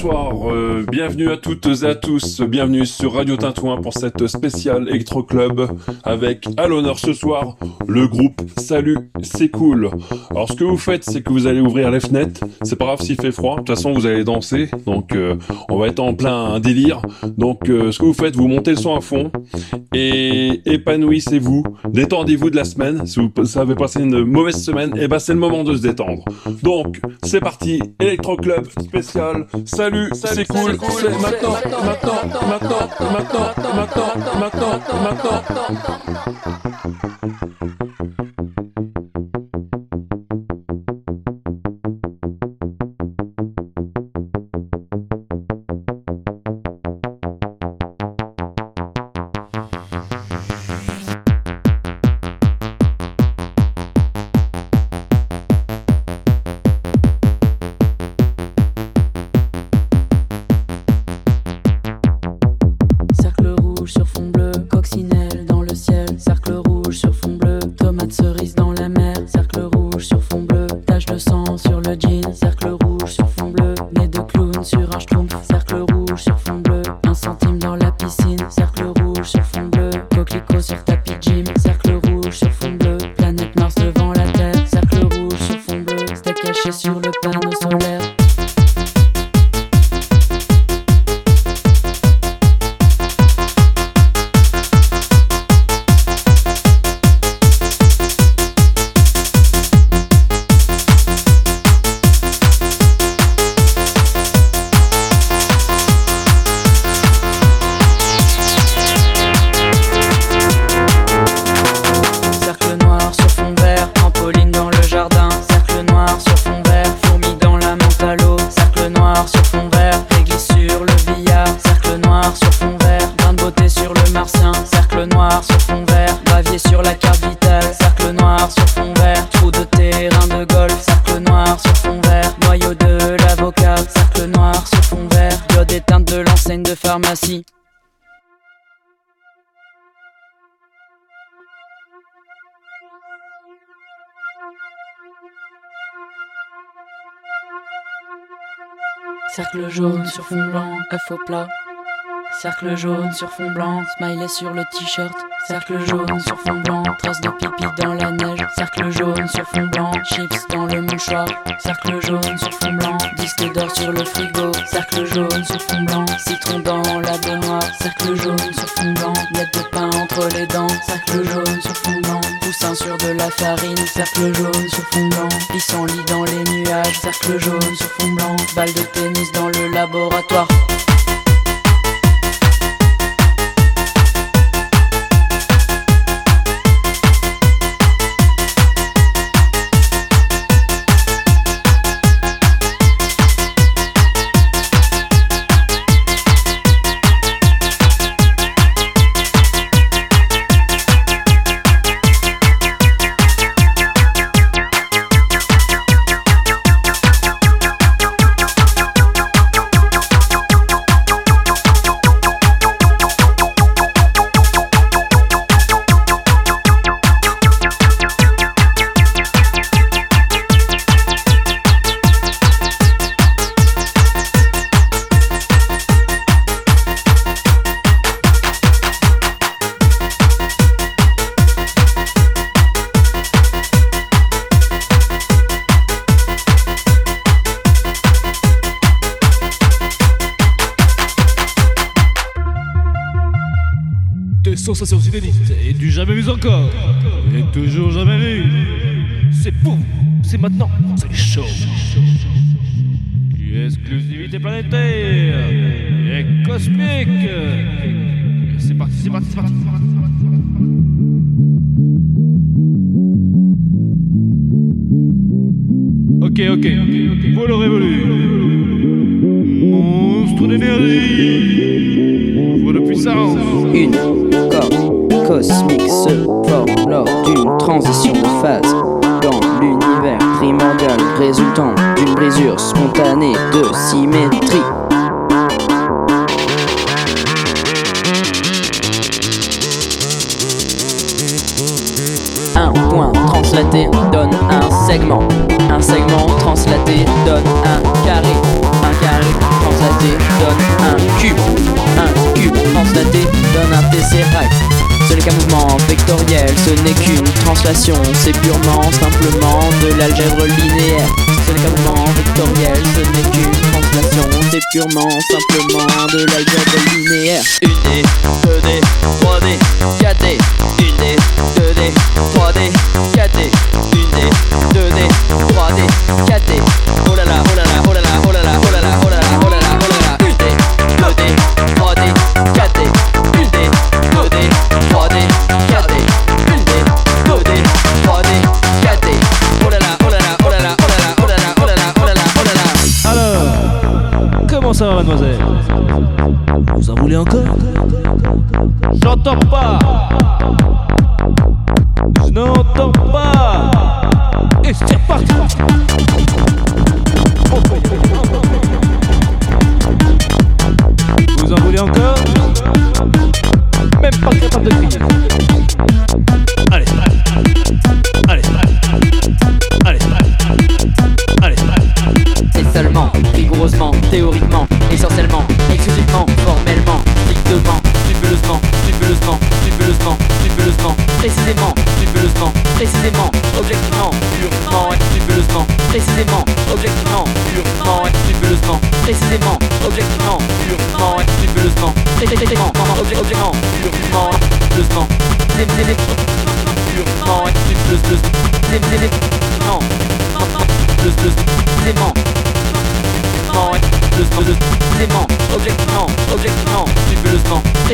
bonsoir, euh, bienvenue à toutes et à tous, bienvenue sur Radio Tintouin pour cette spéciale Electro Club avec à l'honneur ce soir le groupe Salut, c'est cool. Alors ce que vous faites, c'est que vous allez ouvrir les fenêtres, c'est pas grave s'il fait froid, de toute façon vous allez danser, donc euh, on va être en plein délire. Donc euh, ce que vous faites, vous montez le son à fond et épanouissez-vous, détendez-vous de la semaine. Si vous avez passé une mauvaise semaine, et eh ben c'est le moment de se détendre. Donc c'est parti, Electro Club spécial. Salut, c'est cool, c'est maintenant, maintenant, maintenant, maintenant, maintenant, maintenant, maintenant, maintenant. Cercle jaune sur fond blanc, smiley sur le t-shirt. Cercle jaune sur fond blanc, trace de pipi dans la neige. Cercle jaune sur fond blanc, chips dans le mouchoir. Cercle jaune sur fond blanc, disque d'or sur le frigo. Cercle jaune sur fond blanc, citron dans la baignoire. Cercle jaune sur fond blanc, miette de pain entre les dents. Cercle jaune sur fond blanc, poussin sur de la farine. Cercle jaune sur fond blanc, lit dans les nuages. Cercle jaune sur fond blanc, balle de tennis dans le laboratoire. Et du jamais vu encore et toujours jamais vu. C'est pour c'est maintenant, c'est chaud. Exclusivité planétaire et cosmique. C'est parti, c'est parti, c'est parti. Ok, ok, vous l'aurez voulu. Monstre d'énergie, Une cosmique se forme lors d'une transition de phase dans l'univers primordial résultant d'une brisure spontanée de symétrie. Un point translaté donne un segment. Un segment translaté donne un carré. Un carré translaté planètes cube translaté donne un tesseract. Ce n'est qu'un mouvement vectoriel, ce n'est qu'une translation, c'est purement, simplement de l'algèbre linéaire. Ce n'est qu'un mouvement vectoriel, ce n'est qu'une translation, c'est purement, simplement de l'algèbre linéaire. 1D, 2D, 3D, 4D, 1D, 2D, 3D, 4D, 1D, 2D, 3D, 4D. adianta. pa.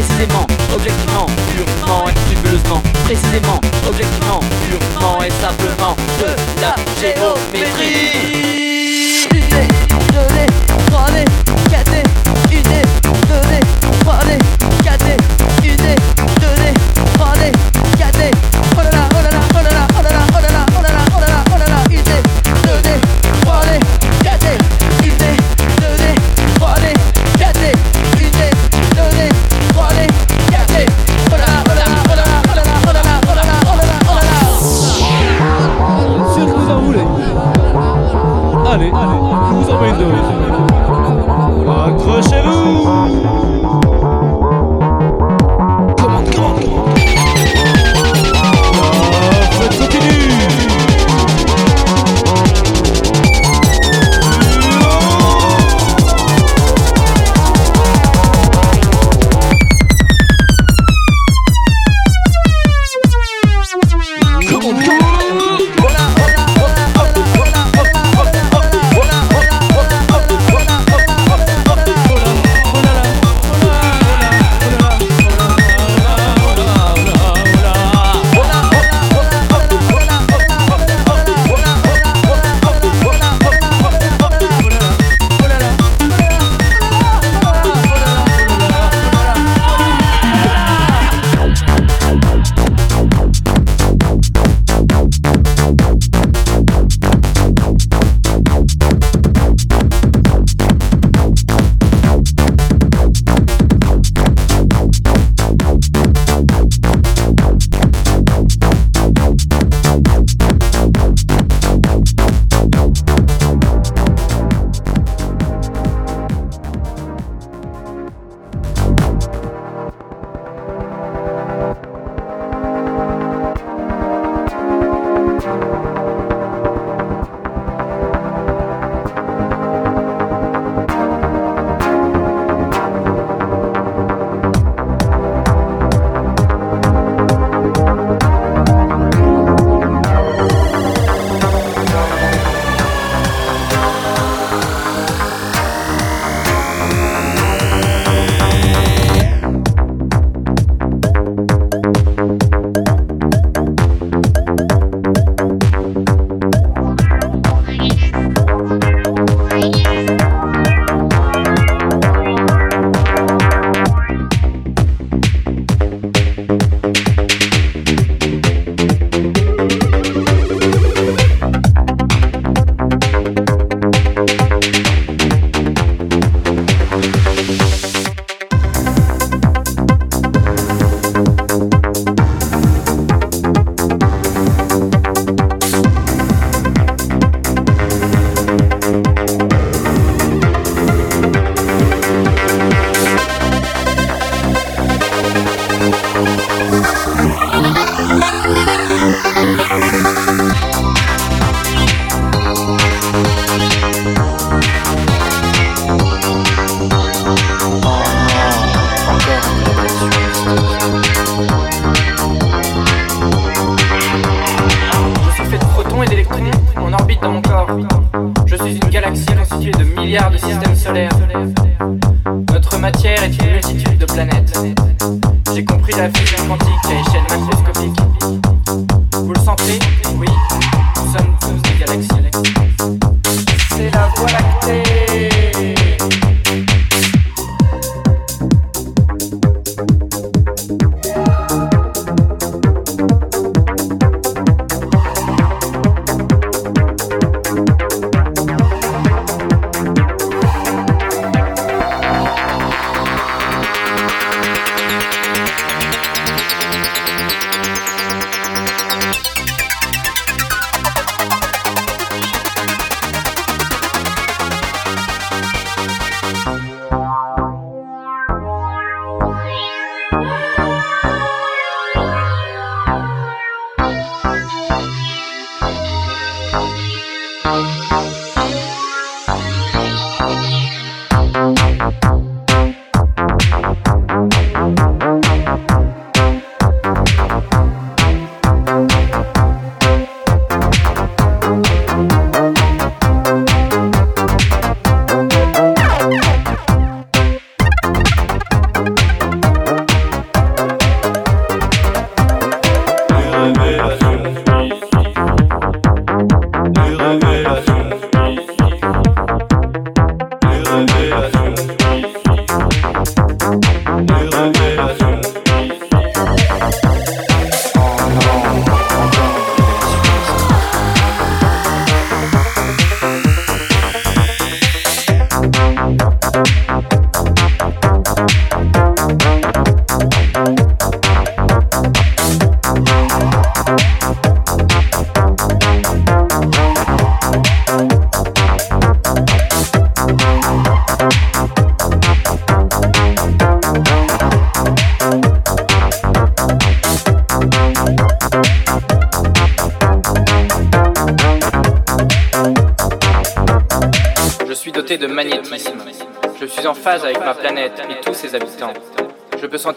précisément, objectivement, purement et frivolousement, précisément, objectivement, purement et simplement, de la géo.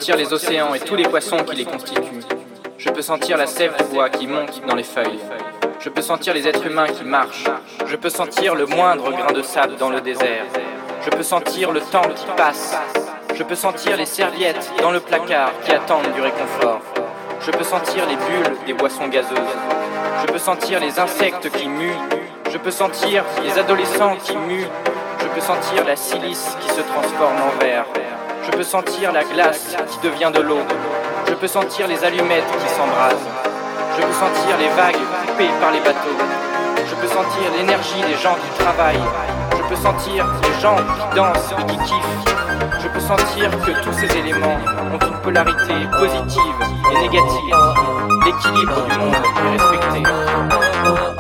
Sentir les océans et tous les poissons qui les constituent. Je peux sentir la sève du bois qui monte dans les feuilles. Je peux sentir les êtres humains qui marchent. Je peux sentir le moindre grain de sable dans le désert. Je peux sentir le temps qui passe. Je peux sentir les serviettes dans le placard qui attendent du réconfort. Je peux sentir les bulles des boissons gazeuses. Je peux sentir les insectes qui muent. Je peux sentir les adolescents qui muent. Je peux sentir la silice qui se transforme en verre. Je peux sentir la glace qui devient de l'eau. Je peux sentir les allumettes qui s'embrasent. Je peux sentir les vagues coupées par les bateaux. Je peux sentir l'énergie des gens qui travaillent. Je peux sentir les gens qui dansent et qui kiffent. Je peux sentir que tous ces éléments ont une polarité positive et négative. L'équilibre du monde est respecté.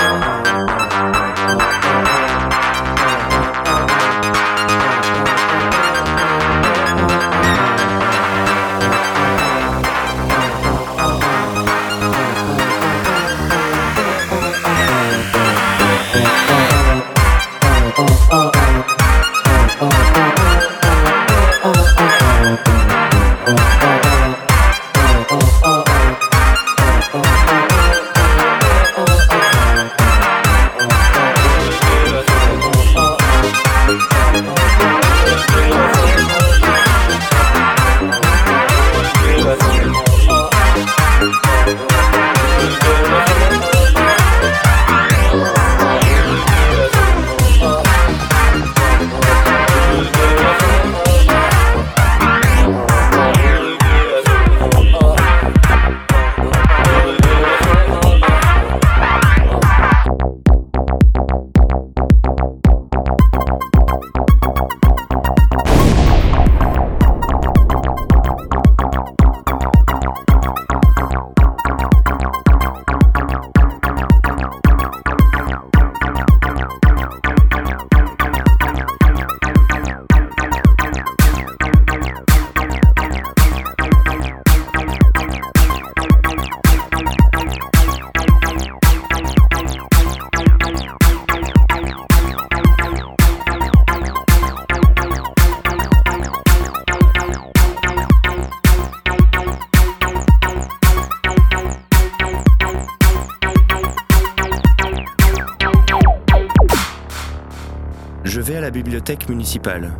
Bibliothèque municipale.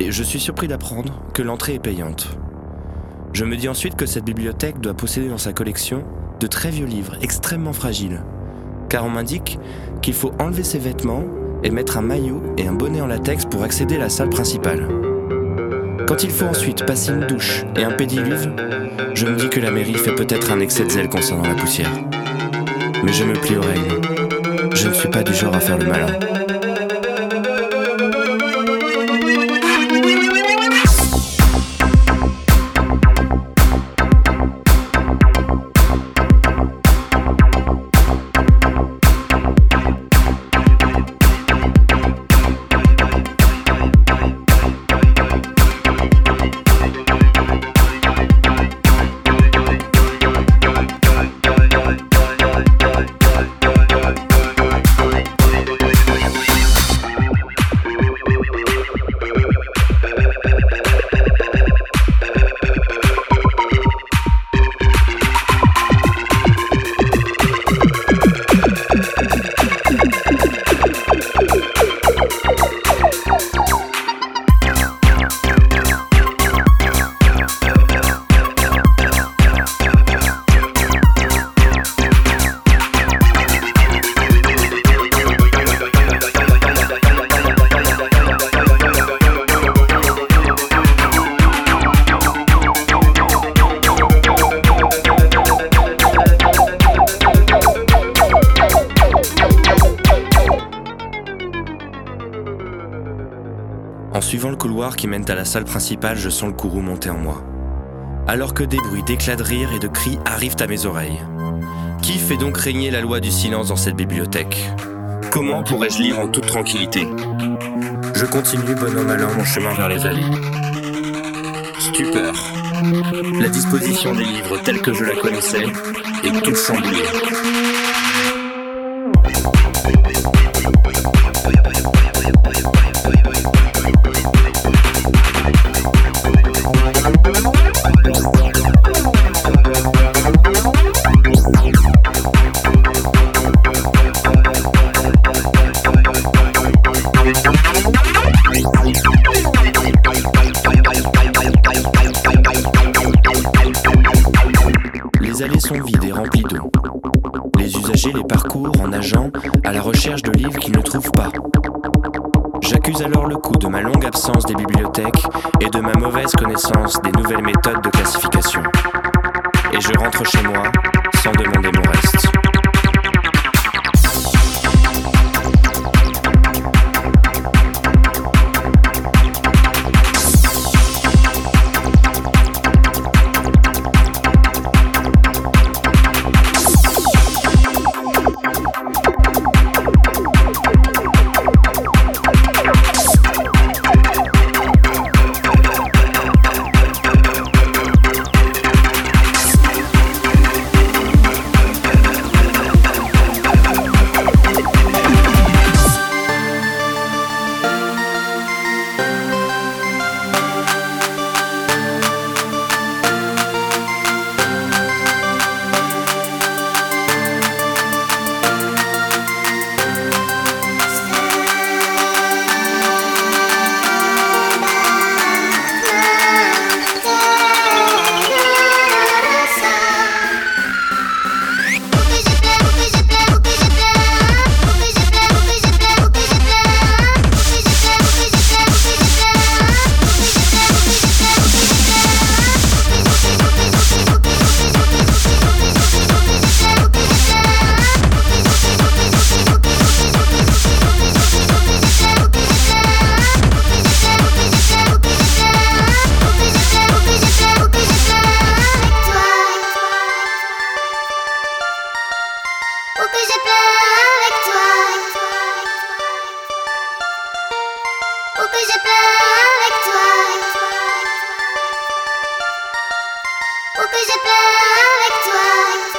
et je suis surpris d'apprendre que l'entrée est payante. Je me dis ensuite que cette bibliothèque doit posséder dans sa collection de très vieux livres extrêmement fragiles, car on m'indique qu'il faut enlever ses vêtements et mettre un maillot et un bonnet en latex pour accéder à la salle principale. Quand il faut ensuite passer une douche et un pédiluve, je me dis que la mairie fait peut-être un excès de zèle concernant la poussière. Mais je me plie règles. Je ne suis pas du genre à faire le malin. Salle principale, je sens le courroux monter en moi. Alors que des bruits d'éclats de rire et de cris arrivent à mes oreilles. Qui fait donc régner la loi du silence dans cette bibliothèque? Comment pourrais-je lire en toute tranquillité? Je continue bon an mal an mon chemin vers les allées. Stupeur. La disposition des livres telle que je la connaissais est toute chamboulée. Sont et remplies d'eau. Les usagers les parcourent en nageant à la recherche de livres qu'ils ne trouvent pas. J'accuse alors le coup de ma longue absence des bibliothèques et de ma mauvaise connaissance des plus je pleure avec toi. Ou que je pleure avec toi. Ou que je pleure avec toi.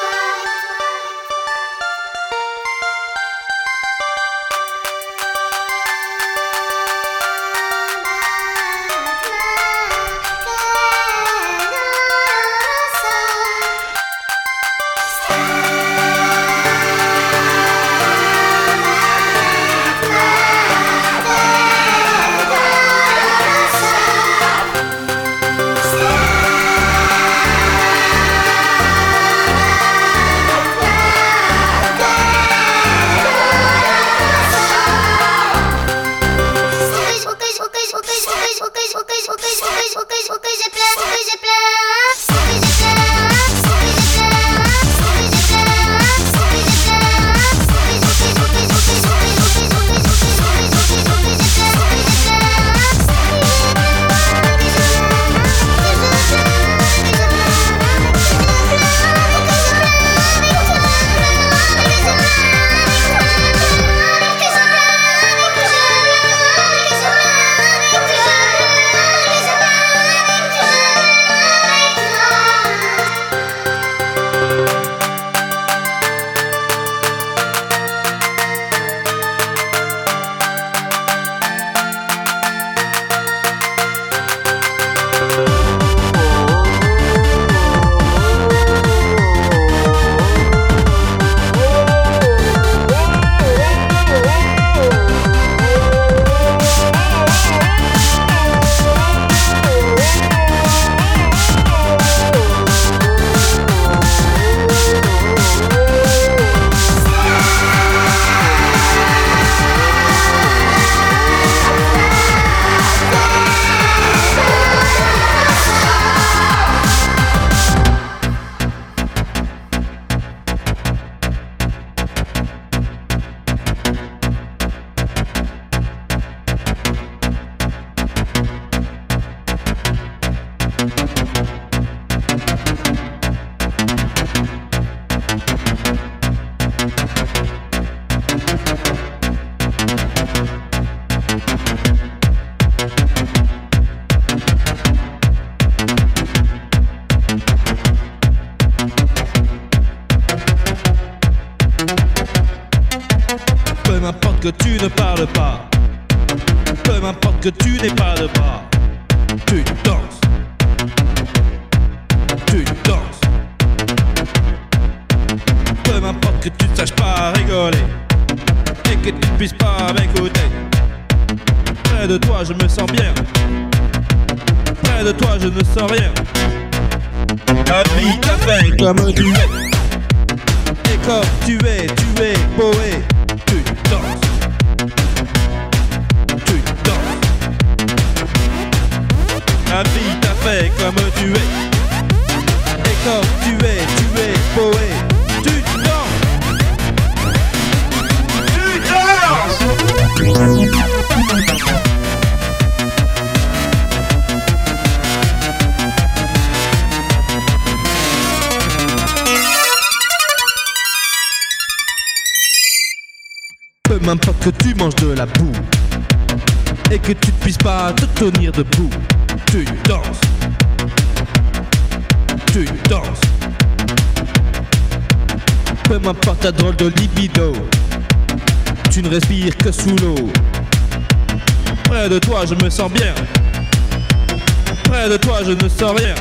peu m'importe ta de libido. Tu ne respires que sous l'eau. Près de toi je me sens bien. Près de toi je ne sens rien.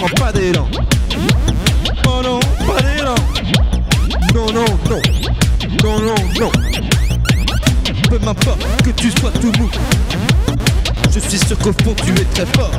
Oh, pas d'élan. Oh non, pas d'élan. Non, non, non. Non, non, non. Peu m'importe que tu sois tout mou. Je suis sûr qu'au fond tu es très fort.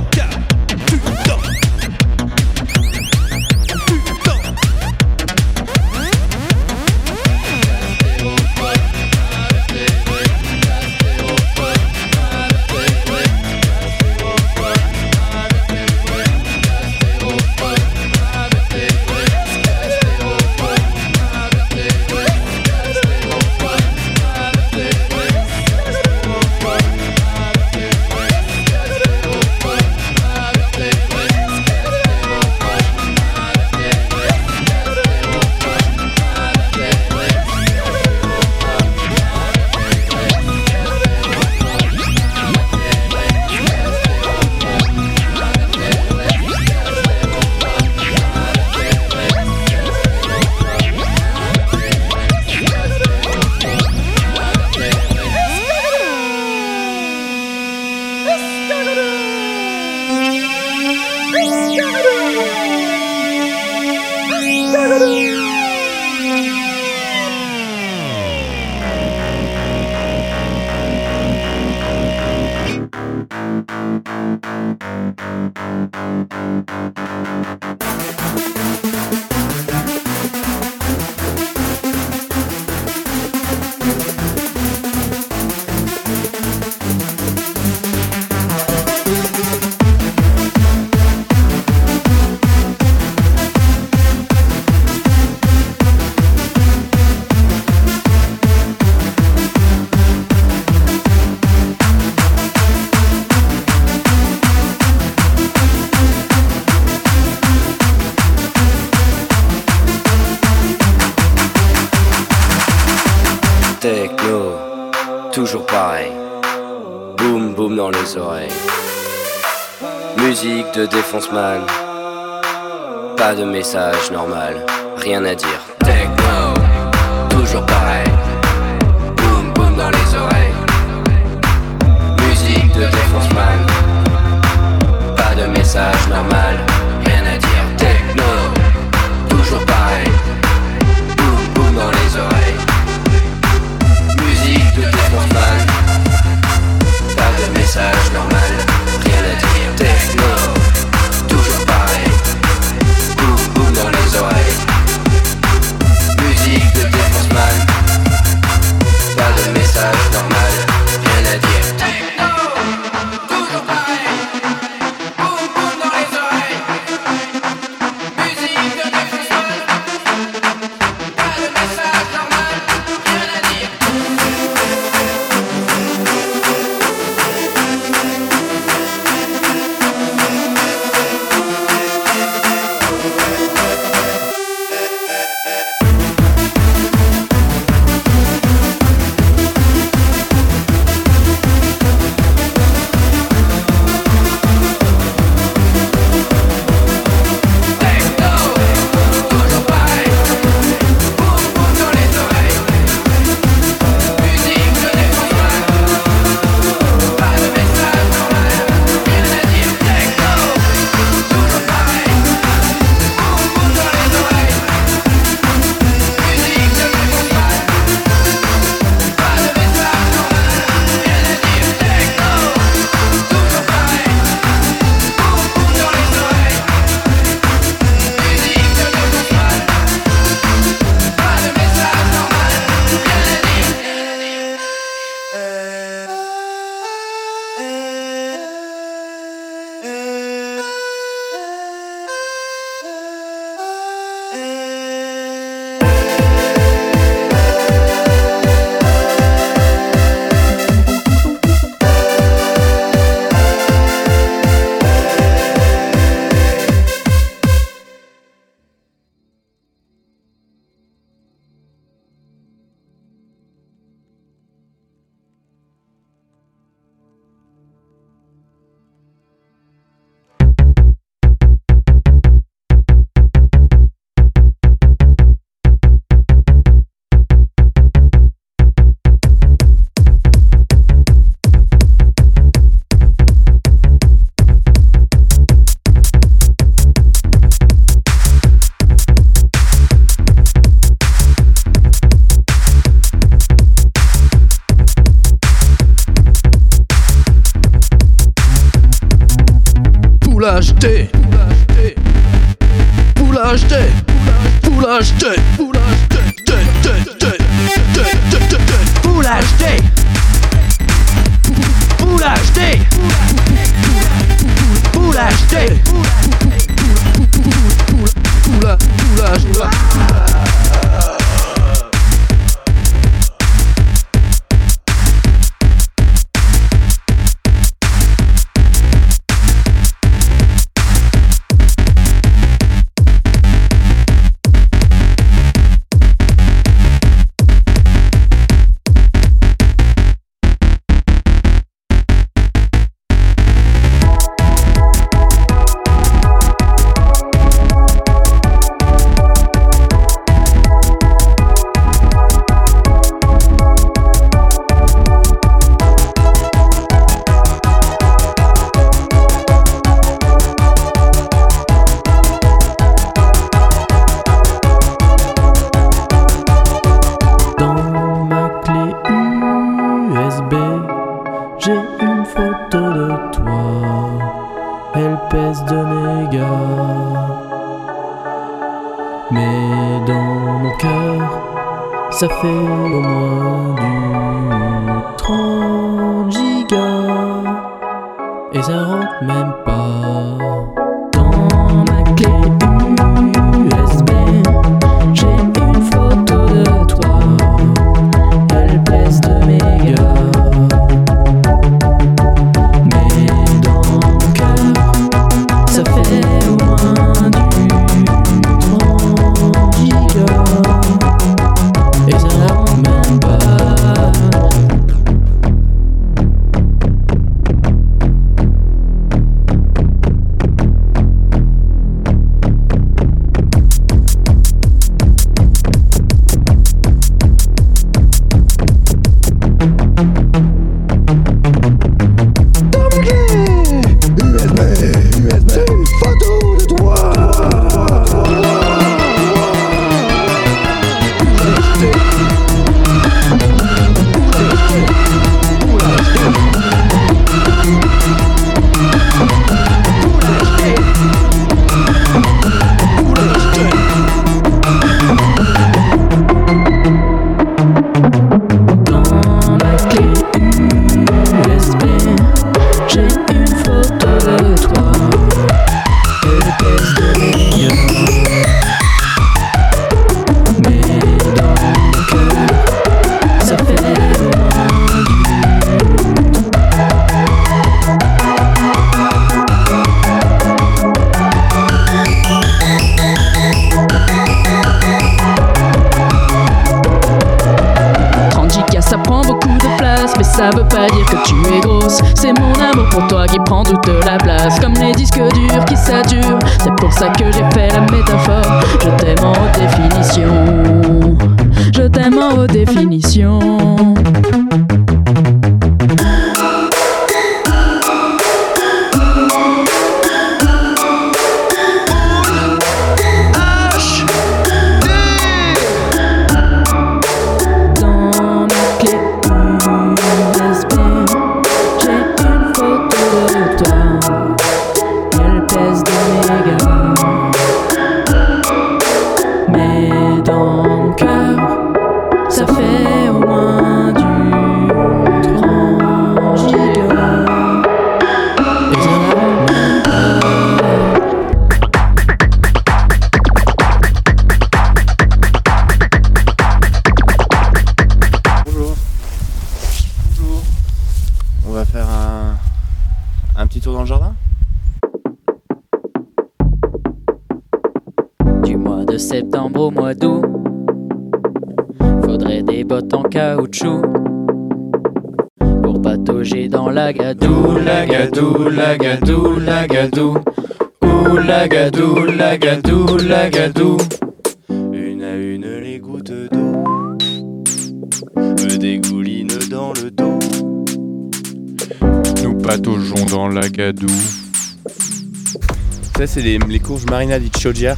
c'est les, courges Marina di Chioggia.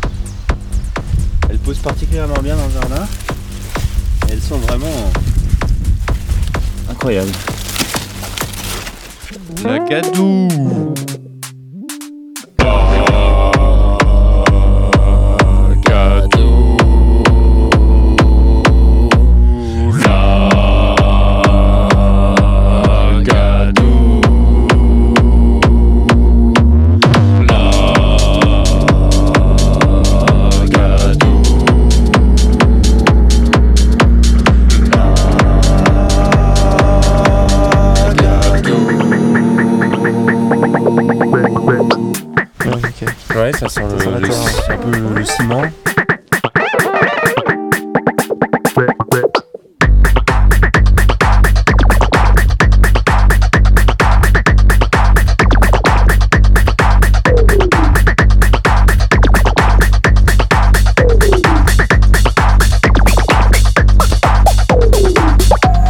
Elles posent particulièrement bien dans le jardin. Elles sont vraiment incroyables. La gadoue ça sent, le, le- un peu le ciment.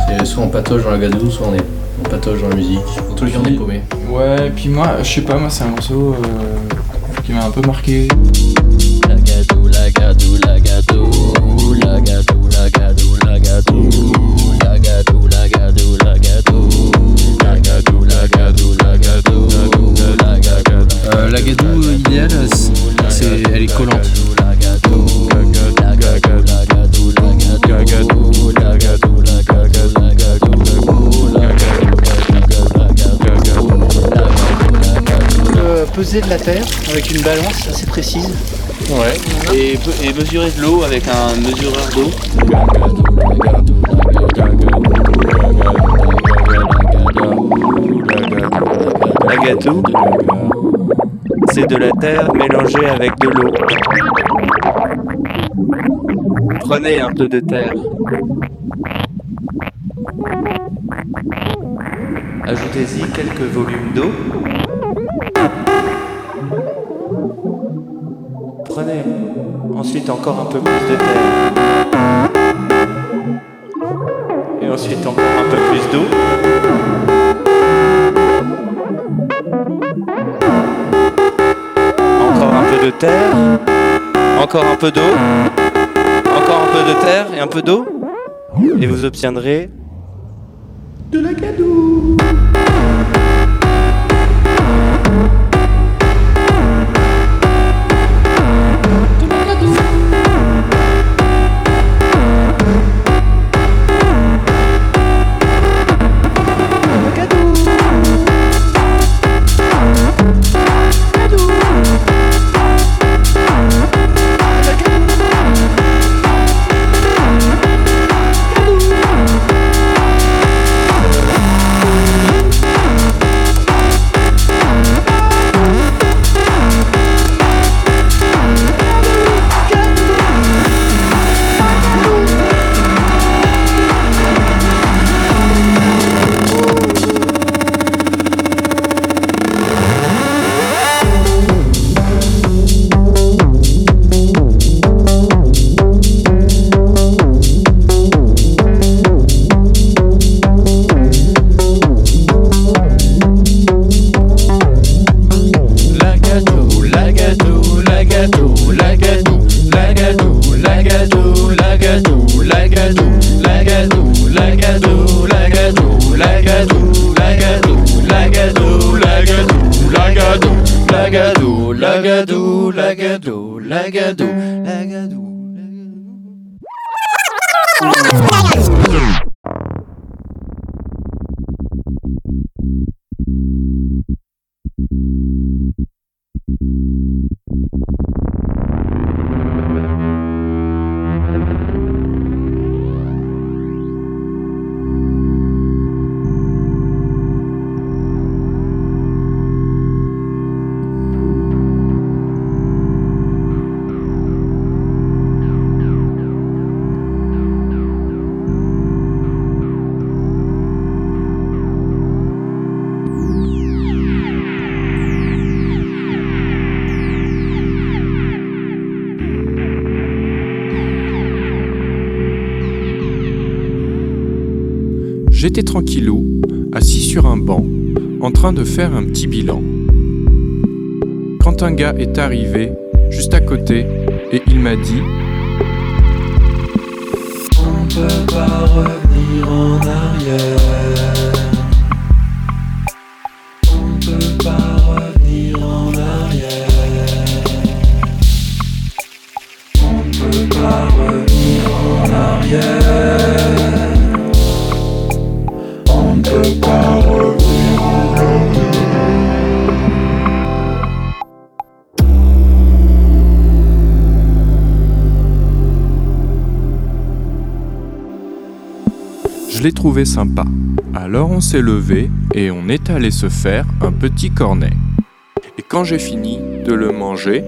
C'est soit on patauge dans la gadoue, soit on, est, on patauge dans la musique. Dans tous les cas, on est paumé. Ouais, et puis moi, je sais pas, moi c'est un morceau euh, qui m'a un peu marqué. La gadou, la gadou, la gadou, la gadou, la gadou, la gadou, la gadou, la gadou, la gadou, la peser de la terre avec une balance assez précise. Ouais. Et, mesurer de l'eau avec un mesureur d'eau. La gadou, c'est de la terre mélangée avec de l'eau. Prenez un peu de terre. Ajoutez-y quelques volumes d'eau. Ensuite encore un peu plus de terre. Et ensuite encore un peu plus d'eau. Encore un peu de terre. Encore un peu d'eau. Encore un peu de terre et un peu d'eau. Et vous obtiendrez assis sur un banc, en train de faire un petit bilan. Quand un gars est arrivé, juste à côté, et il m'a dit On peut pas revenir en arrière. Je l'ai trouvé sympa. Alors on s'est levé et on est allé se faire un petit cornet. Et quand j'ai fini de le manger,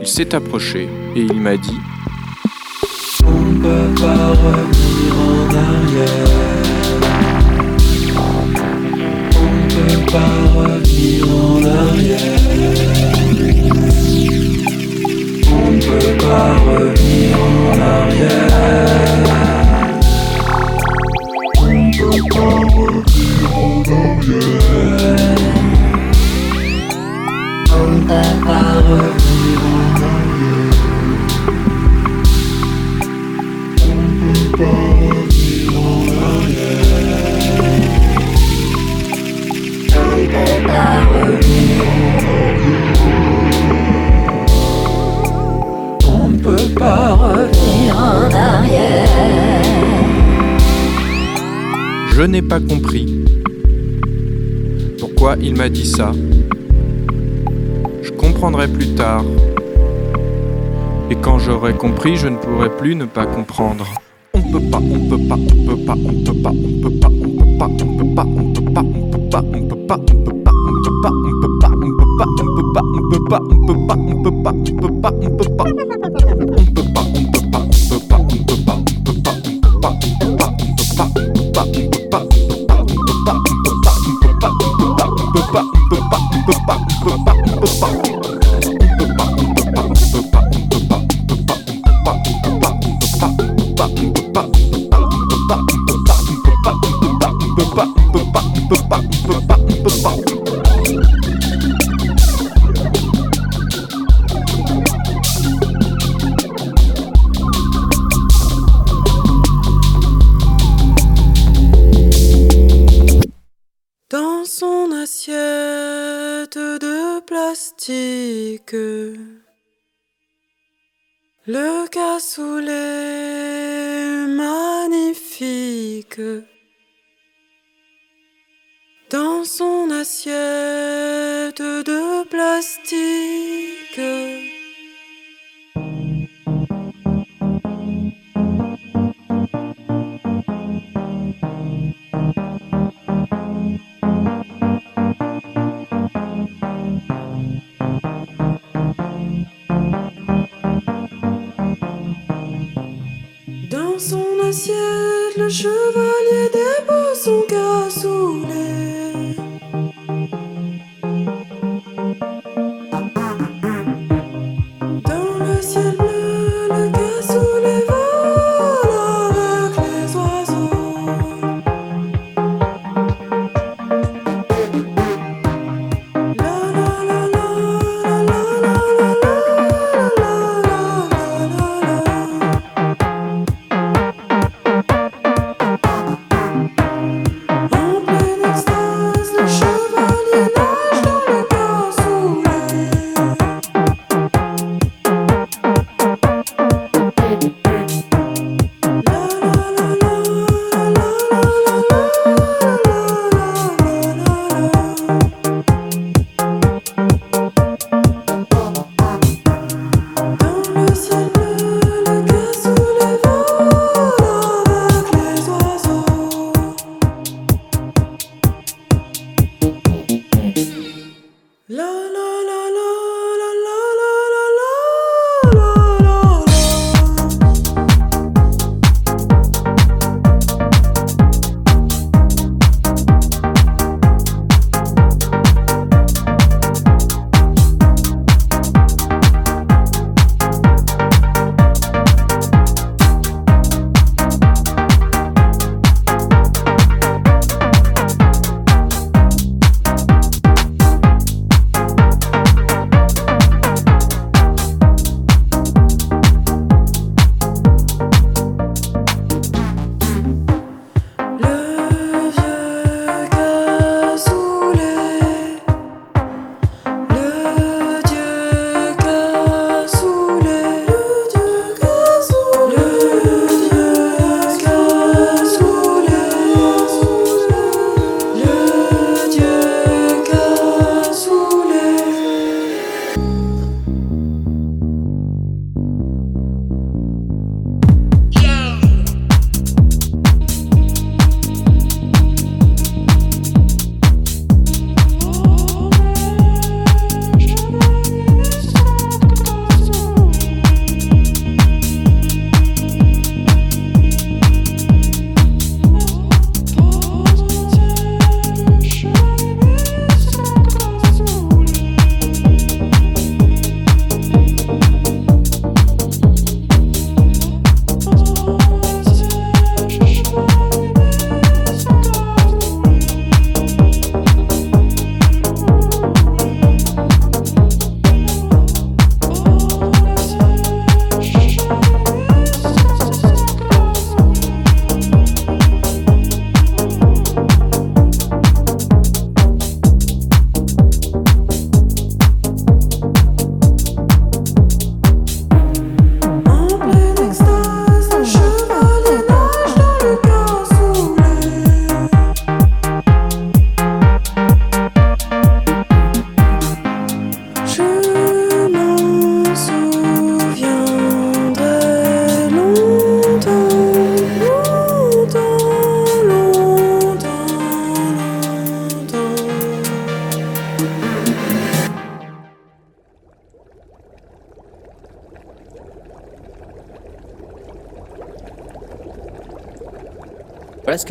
il s'est approché et il m'a dit On ne peut pas revenir en arrière. On ne peut pas revenir en arrière. On ne peut pas revenir en arrière. On ne peut pas revenir en arrière. On peut pas revenir en arrière. On ne peut pas revenir en arrière. On ne peut pas revenir en arrière. Je n'ai pas compris pourquoi il m'a dit ça. Je comprendrai plus tard. Et quand j'aurai compris, je ne pourrai plus ne pas comprendre. On peut pas, on peut pas, on peut pas, on peut pas, on peut pas, on peut pas, on peut pas, on peut pas, on peut pas, on peut pas, on peut pas, on peut pas, on peut pas, on peut pas, on peut pas, on peut pas, on peut pas, on peut pas, on peut pas, on peut pas.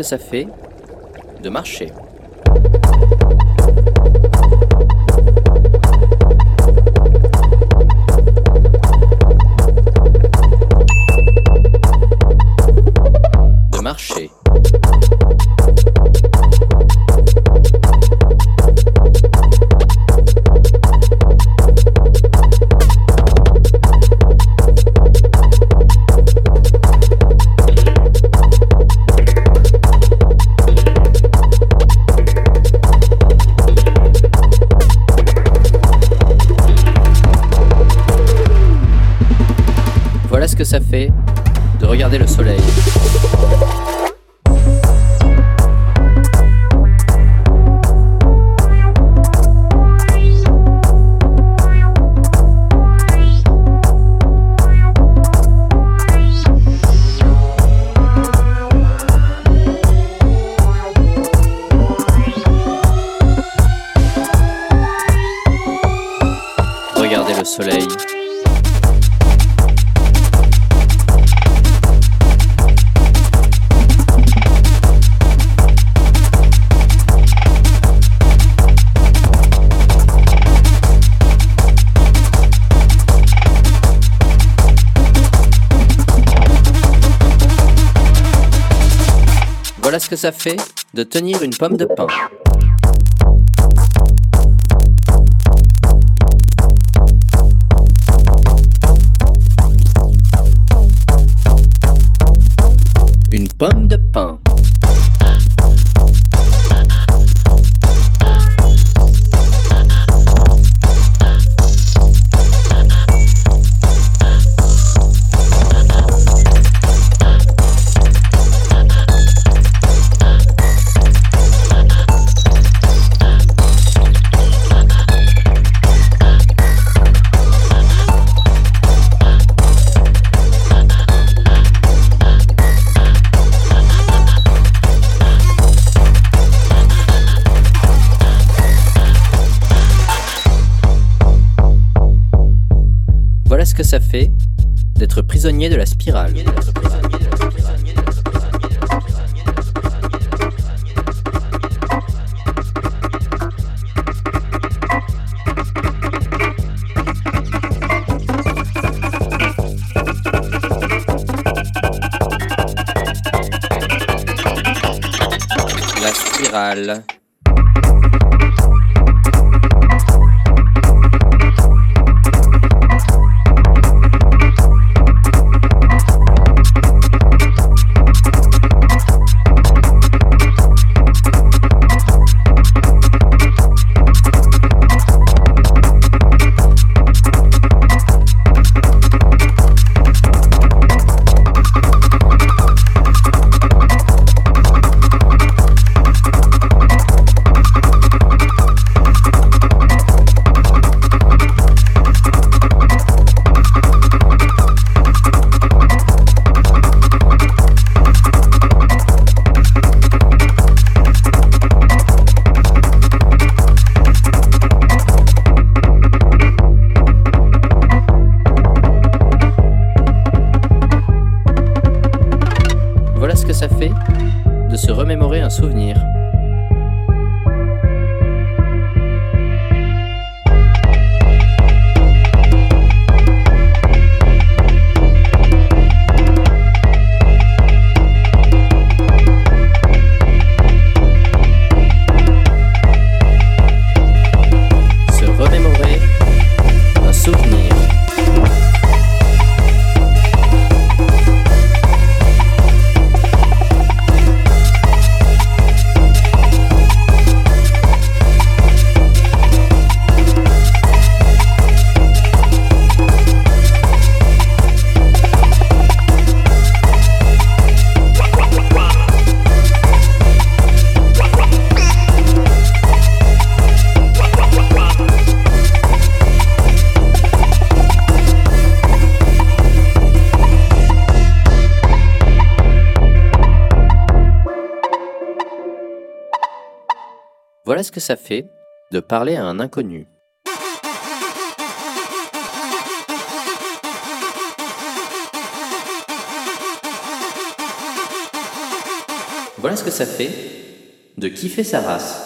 Ça fait Voilà ce que ça fait de tenir une pomme de pain. Que ça fait de parler à un inconnu. Voilà ce que ça fait de kiffer sa race.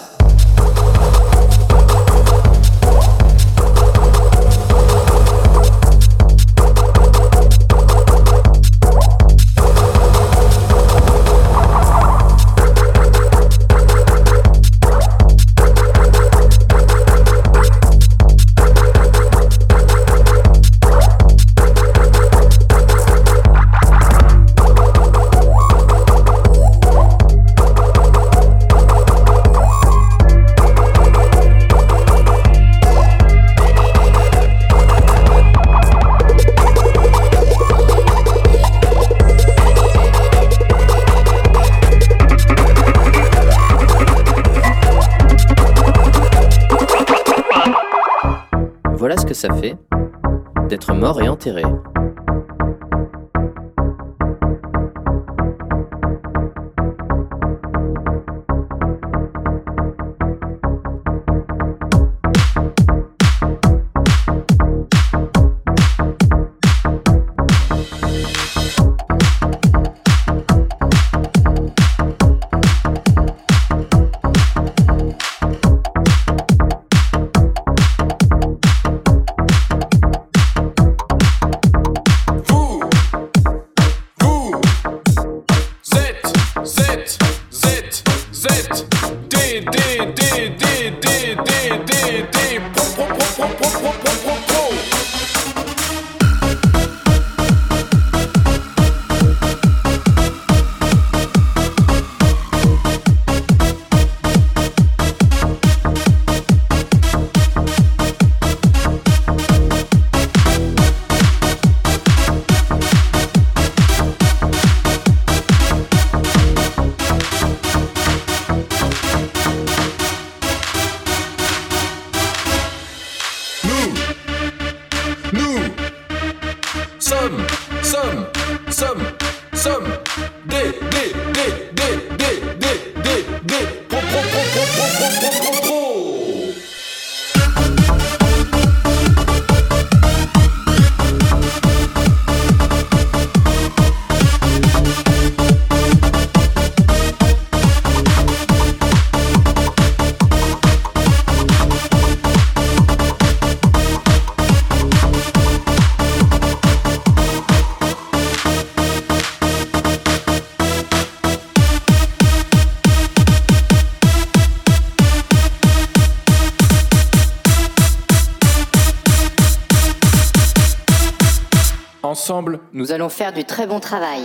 Nous allons faire du très bon travail.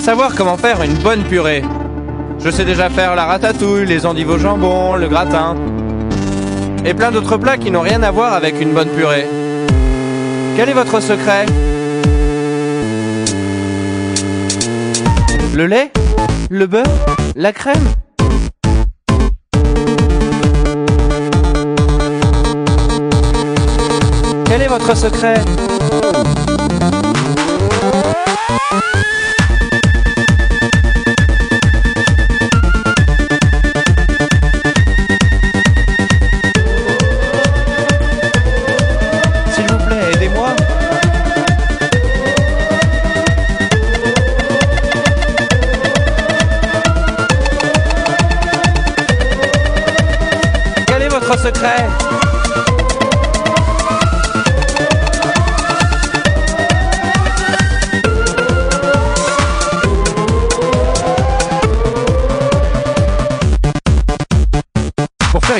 Savoir comment faire une bonne purée. Je sais déjà faire la ratatouille, les endives au jambon, le gratin. Et plein d'autres plats qui n'ont rien à voir avec une bonne purée. Quel est votre secret? Le lait? Le beurre La crème? Quel est votre secret?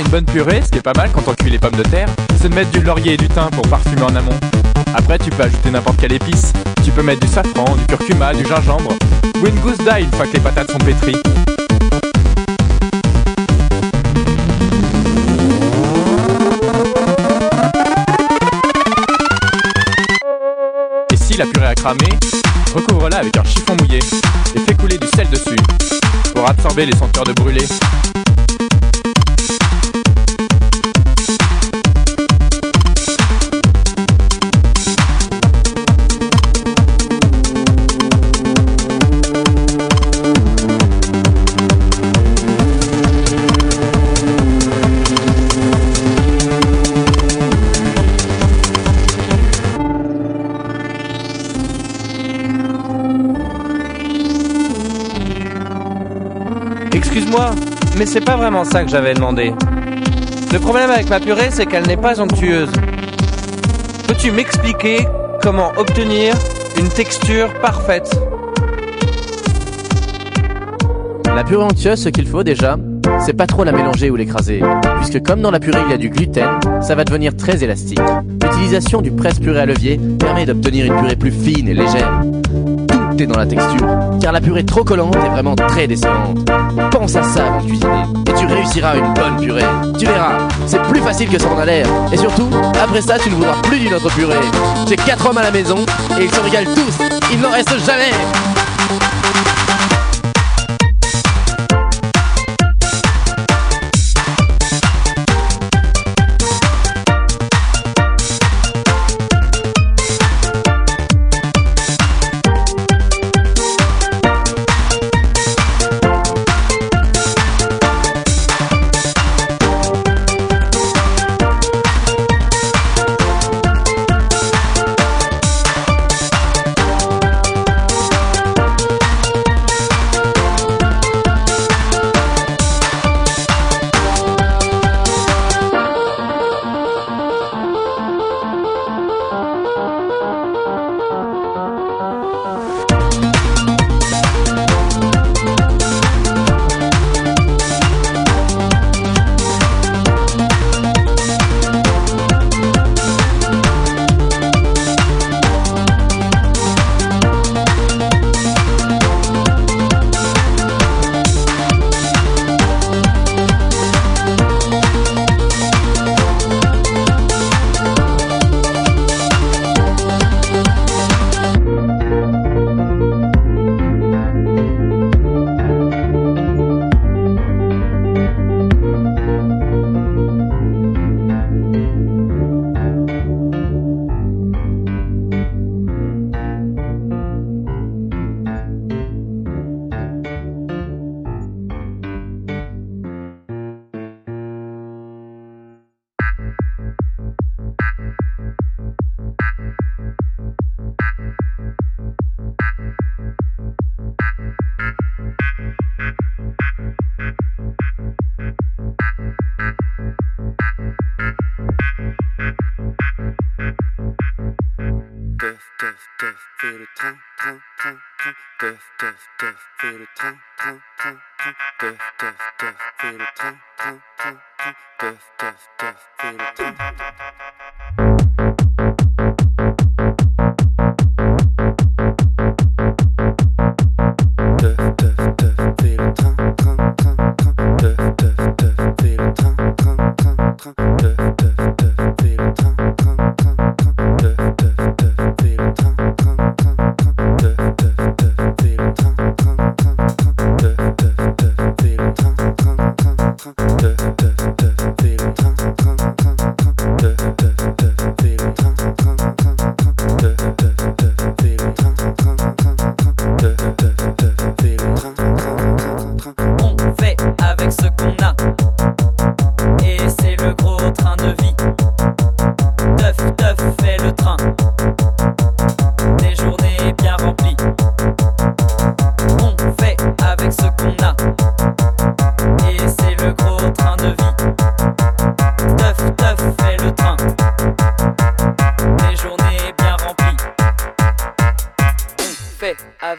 Une bonne purée, ce qui est pas mal quand on cuit les pommes de terre, c'est de mettre du laurier et du thym pour parfumer en amont. Après, tu peux ajouter n'importe quelle épice. Tu peux mettre du safran, du curcuma, du gingembre, ou une gousse d'ail une fois que les patates sont pétries. Et si la purée a cramé, recouvre-la avec un chiffon mouillé et fais couler du sel dessus pour absorber les senteurs de brûlé. Excuse-moi, mais c'est pas vraiment ça que j'avais demandé. Le problème avec ma purée, c'est qu'elle n'est pas onctueuse. Peux-tu m'expliquer comment obtenir une texture parfaite? La purée onctueuse, ce qu'il faut déjà, c'est pas trop la mélanger ou l'écraser, puisque comme dans la purée il y a du gluten, ça va devenir très élastique. L'utilisation du presse-purée à levier permet d'obtenir une purée plus fine et légère. Dans la texture, car la purée trop collante est vraiment très décevante. Pense à ça avant de cuisiner, et tu réussiras une bonne purée. Tu verras, c'est plus facile que ça en a l'air. Et surtout, après ça, tu ne voudras plus d'une autre purée. J'ai quatre hommes à la maison, et ils se régalent tous, il n'en reste jamais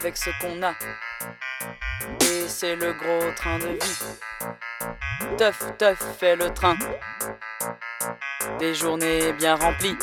avec ce qu'on a. Et c'est le gros train de vie. Teuf, teuf fait le train. Des journées bien remplies.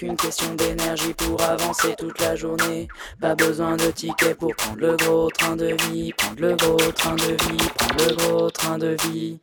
Qu'une question d'énergie pour avancer toute la journée. Pas besoin de tickets pour prendre le gros train de vie, prendre le gros train de vie, prendre le gros train de vie.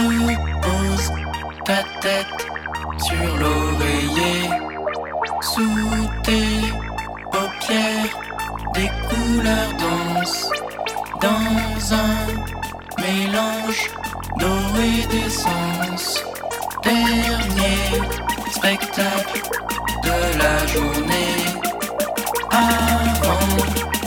repose ta tête sur l'oreiller. Sous tes paupières, des couleurs dansent dans un mélange doré d'essence. Dernier spectacle de la journée avant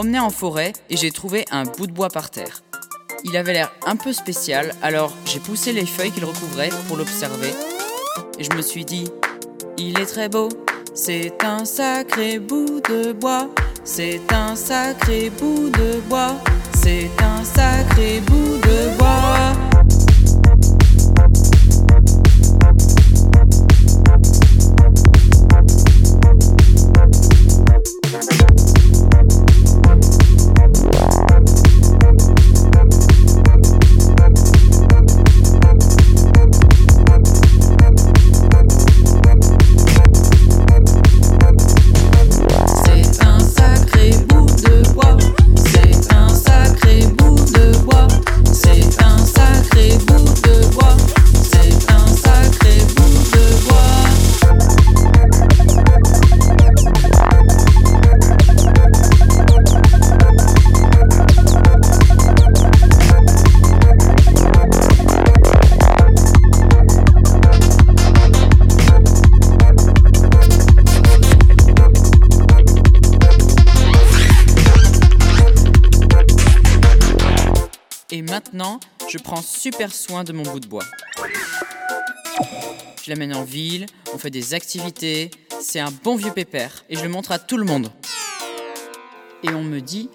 promenais en forêt et j'ai trouvé un bout de bois par terre. Il avait l'air un peu spécial, alors j'ai poussé les feuilles qu'il recouvrait pour l'observer. Et je me suis dit, il est très beau, c'est un sacré bout de bois, c'est un sacré bout de bois, c'est un sacré bout de bois. Je prends super soin de mon bout de bois. Je l'amène en ville, on fait des activités, c'est un bon vieux pépère et je le montre à tout le monde. Et on me dit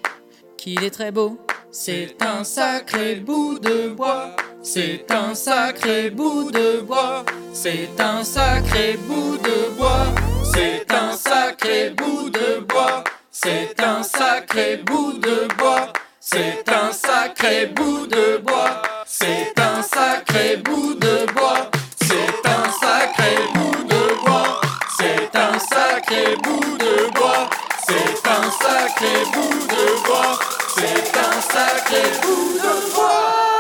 qu'il est très beau. C'est un sacré bout de bois. C'est un sacré bout de bois. C'est un sacré bout de bois. C'est un sacré bout de bois. C'est un sacré bout de bois. C'est un sacré bout de bois. C'est un sacré bout de bois. C'est un sacré bout de bois. C'est un sacré bout de bois. C'est un sacré bout de bois. C'est un sacré bout de bois.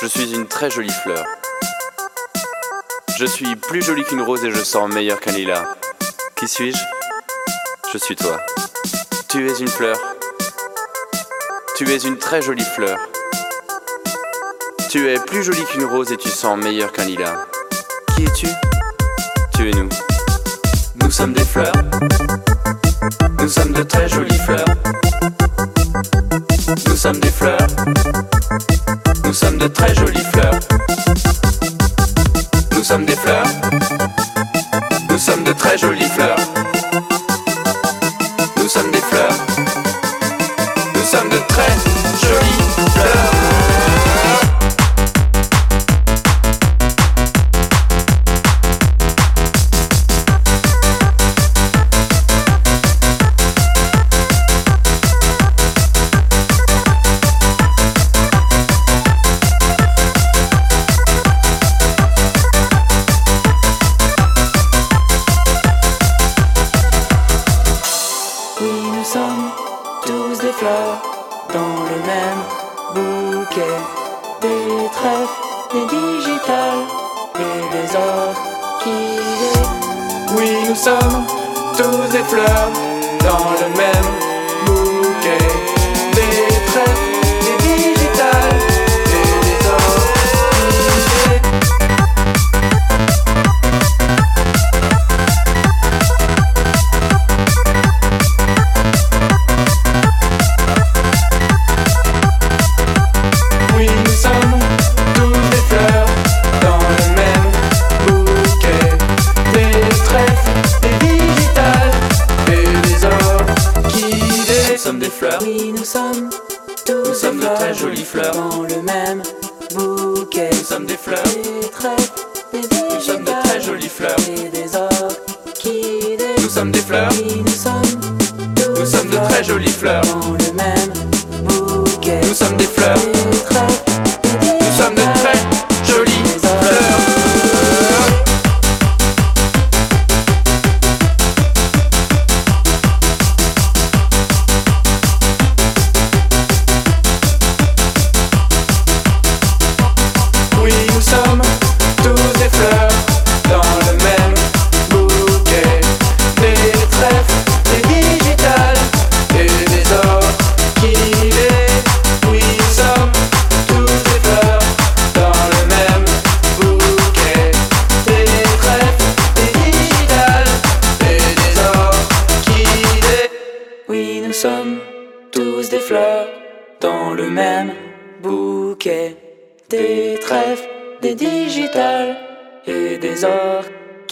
Je suis une très jolie fleur. Je suis plus jolie qu'une rose et je sens meilleur qu'un lilas. Qui suis-je? Je suis toi. Tu es une fleur. Tu es une très jolie fleur. Tu es plus jolie qu'une rose et tu sens meilleur qu'un lilas. Qui es-tu? Tu es nous. Nous sommes des fleurs. Nous sommes de très jolies fleurs. I'm different.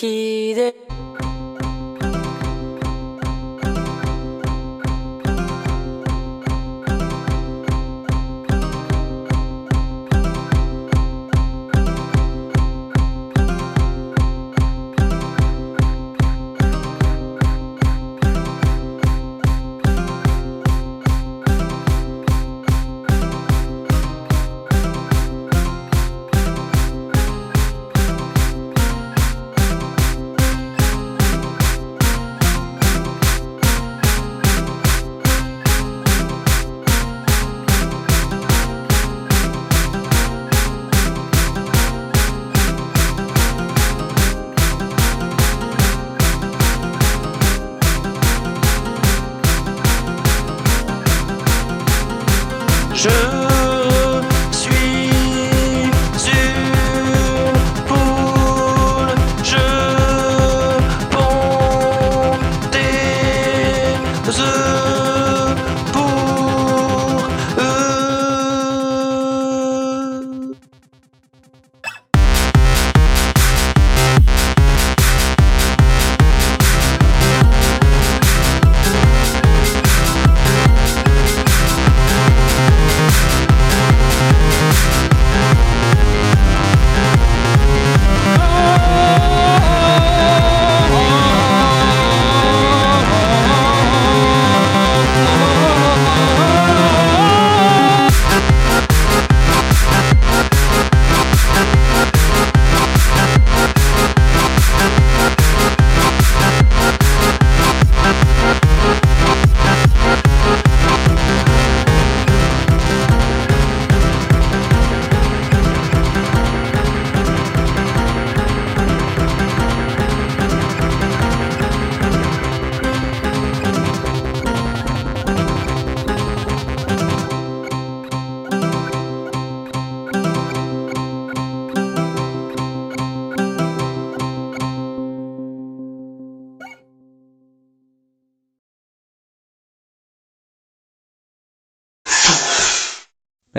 きで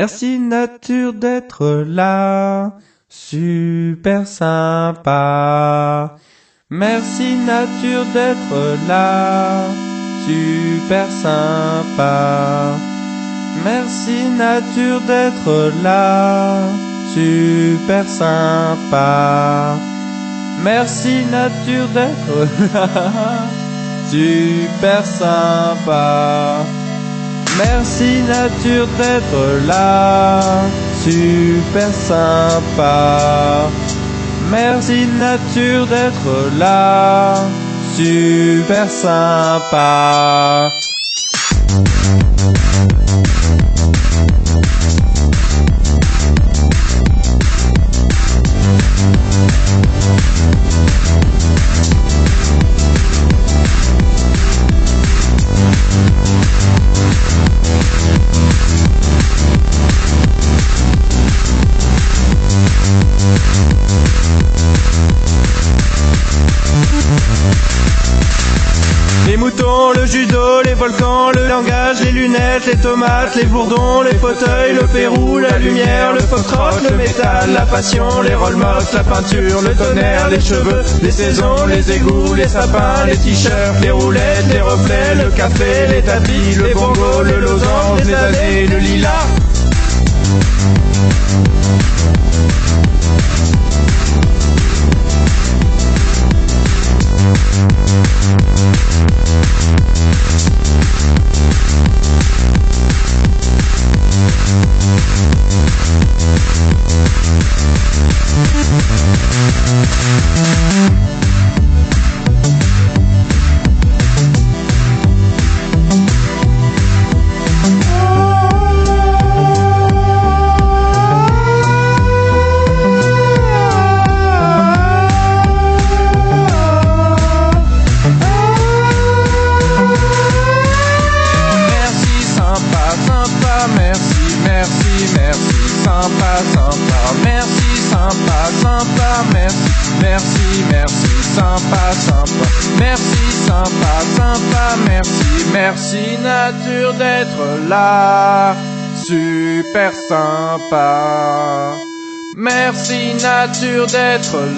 Merci nature d'être là, super sympa. Merci nature d'être là, super sympa. Merci nature d'être là, super sympa. Merci nature d'être là, super sympa. Merci nature d'être là, super sympa. Merci nature d'être là, super sympa. Les moutons, le judo, les volcans, le langage, les lunettes, les tomates, les bourdons, les fauteuils, le Pérou, la lumière, le foxtrot, le métal, la passion, les rollmops, la peinture, le tonnerre, les cheveux, les saisons, les égouts, les sapins, les t-shirts, les roulettes, les reflets, le café, les tapis, le bongo, le losange, les années, le lilas.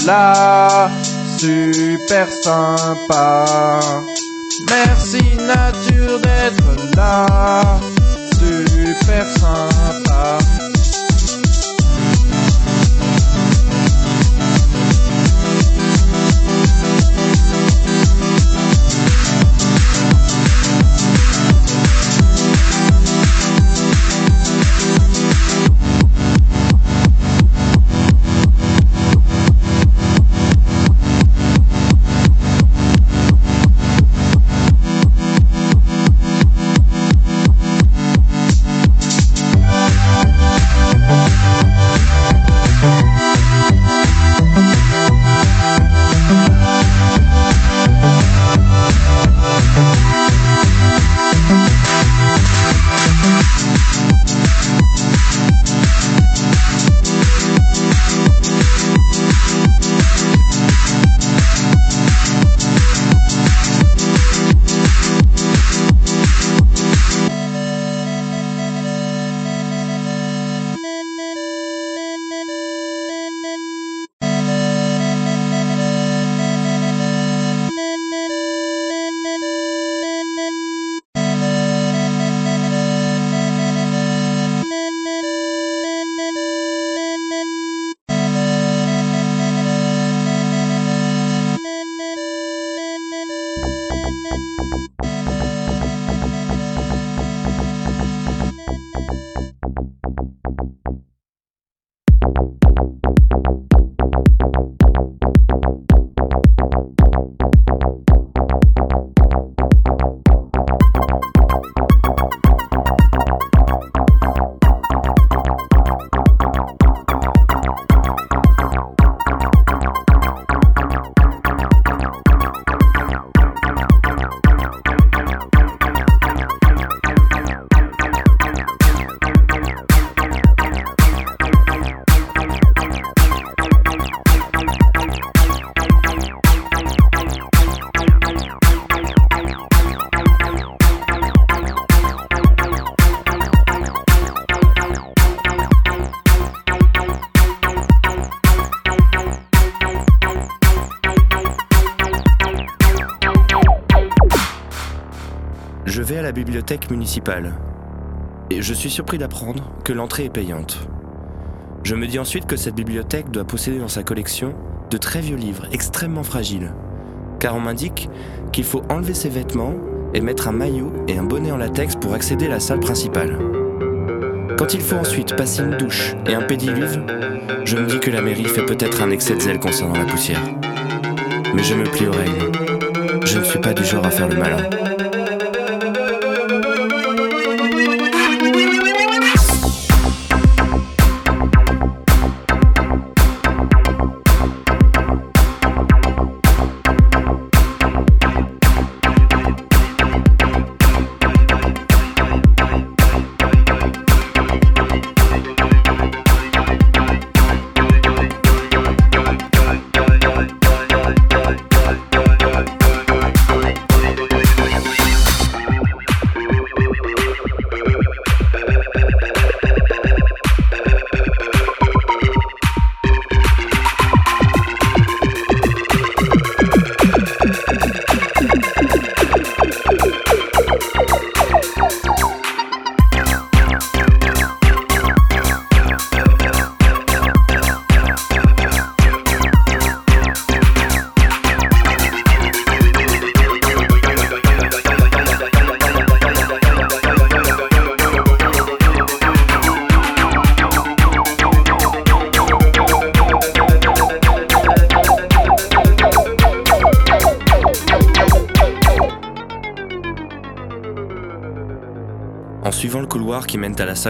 Là, super sympa. Municipale. Et je suis surpris d'apprendre que l'entrée est payante. Je me dis ensuite que cette bibliothèque doit posséder dans sa collection de très vieux livres extrêmement fragiles. Car on m'indique qu'il faut enlever ses vêtements et mettre un maillot et un bonnet en latex pour accéder à la salle principale. Quand il faut ensuite passer une douche et un pédiluve, je me dis que la mairie fait peut-être un excès de zèle concernant la poussière. Mais je me plie aux règles. Je ne suis pas du genre à faire le malin.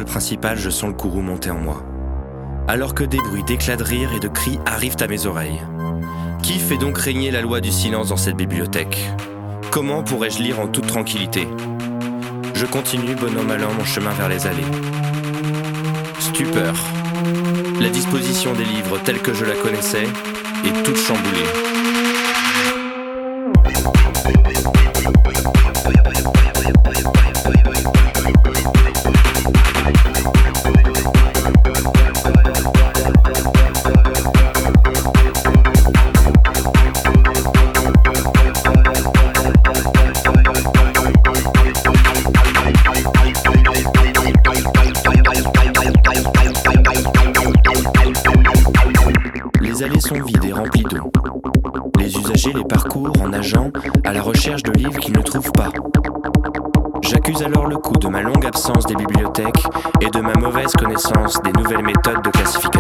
Principale, je sens le courroux monter en moi. Alors que des bruits d'éclats de rire et de cris arrivent à mes oreilles. Qui fait donc régner la loi du silence dans cette bibliothèque? Comment pourrais-je lire en toute tranquillité? Je continue, bonhomme allant, mon chemin vers les allées. Stupeur. La disposition des livres telle que je la connaissais est toute chamboulée. Des bibliothèques et de ma mauvaise connaissance des nouvelles méthodes de classification.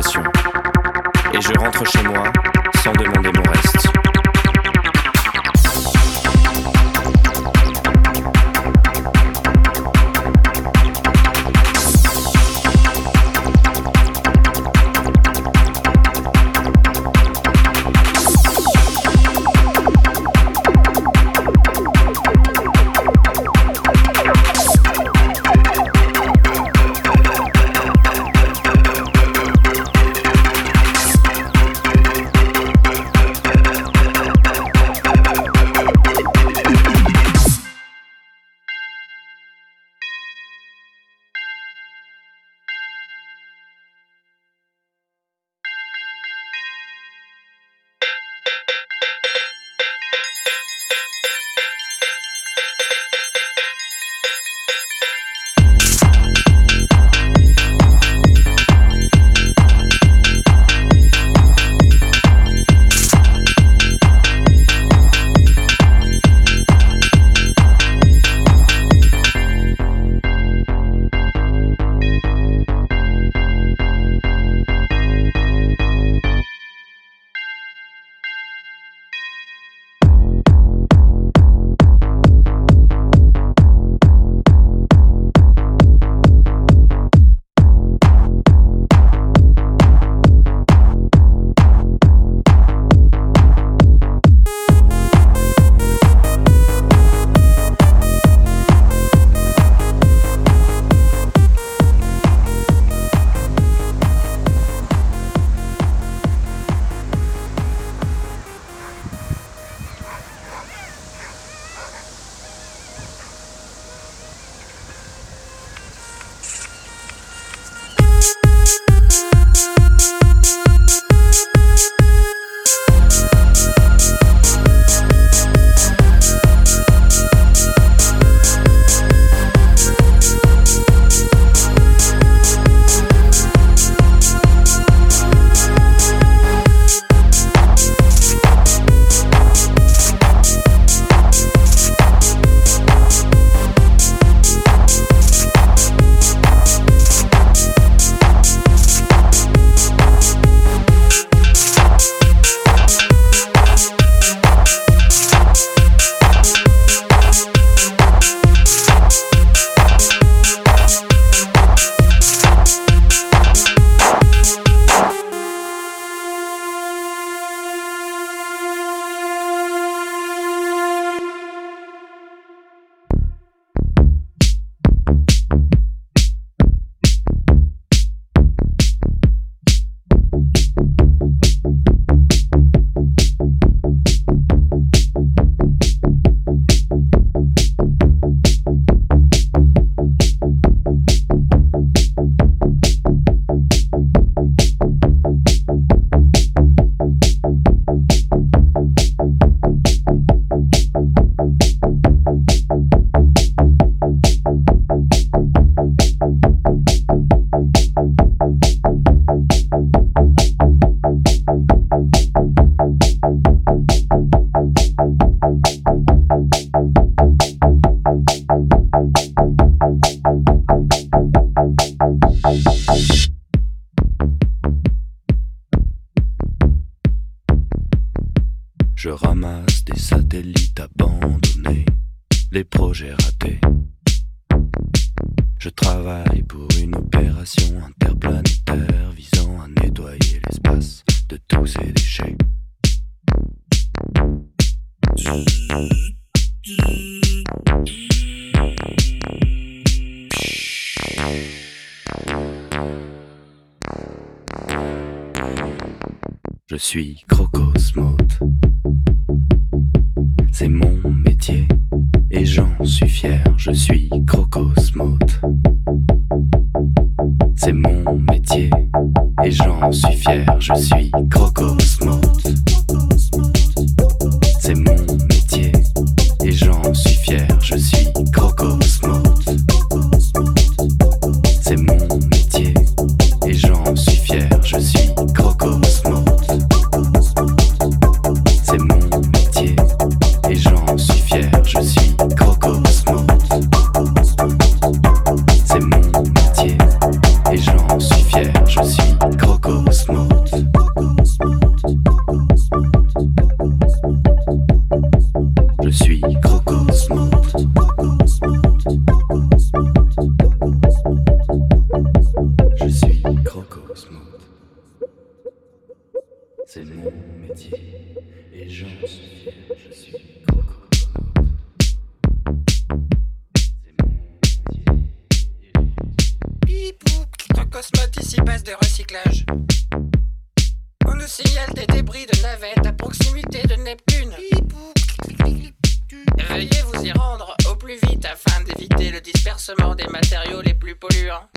Dispersement des matériaux les plus polluants.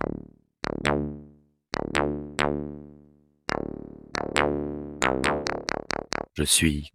Je suis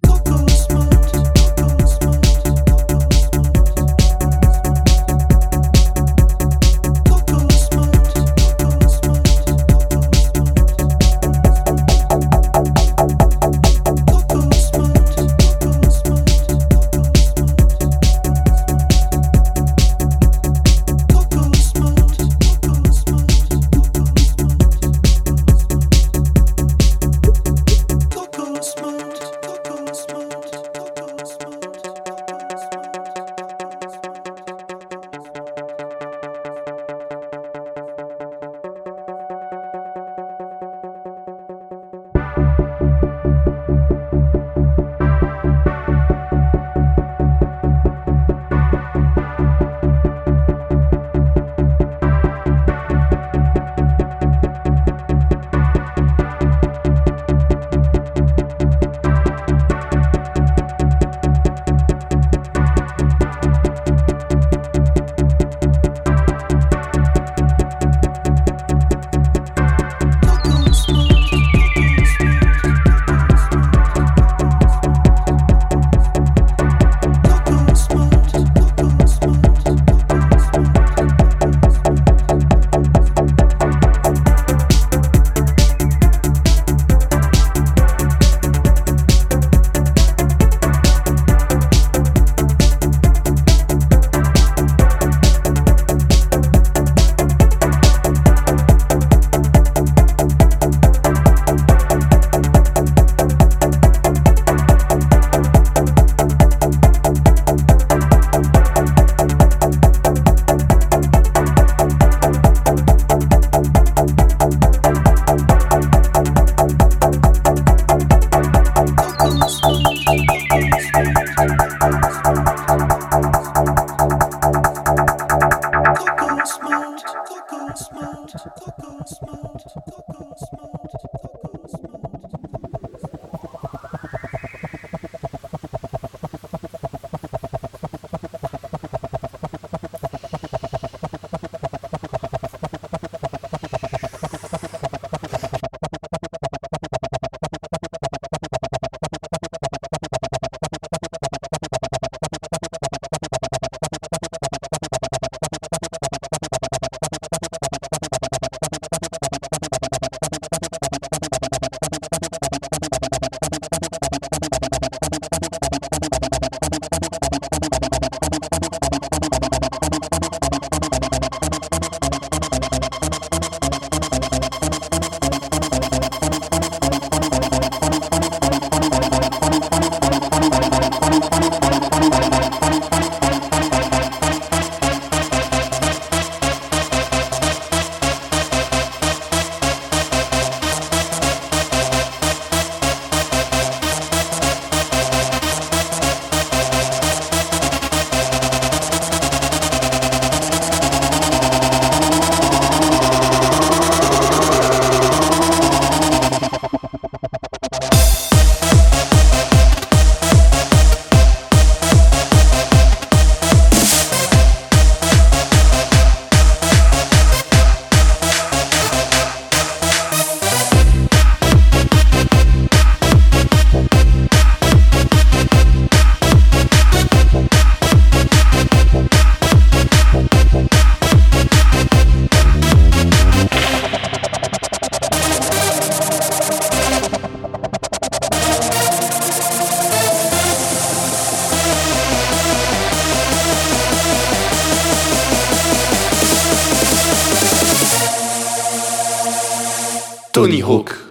Tony Hawk.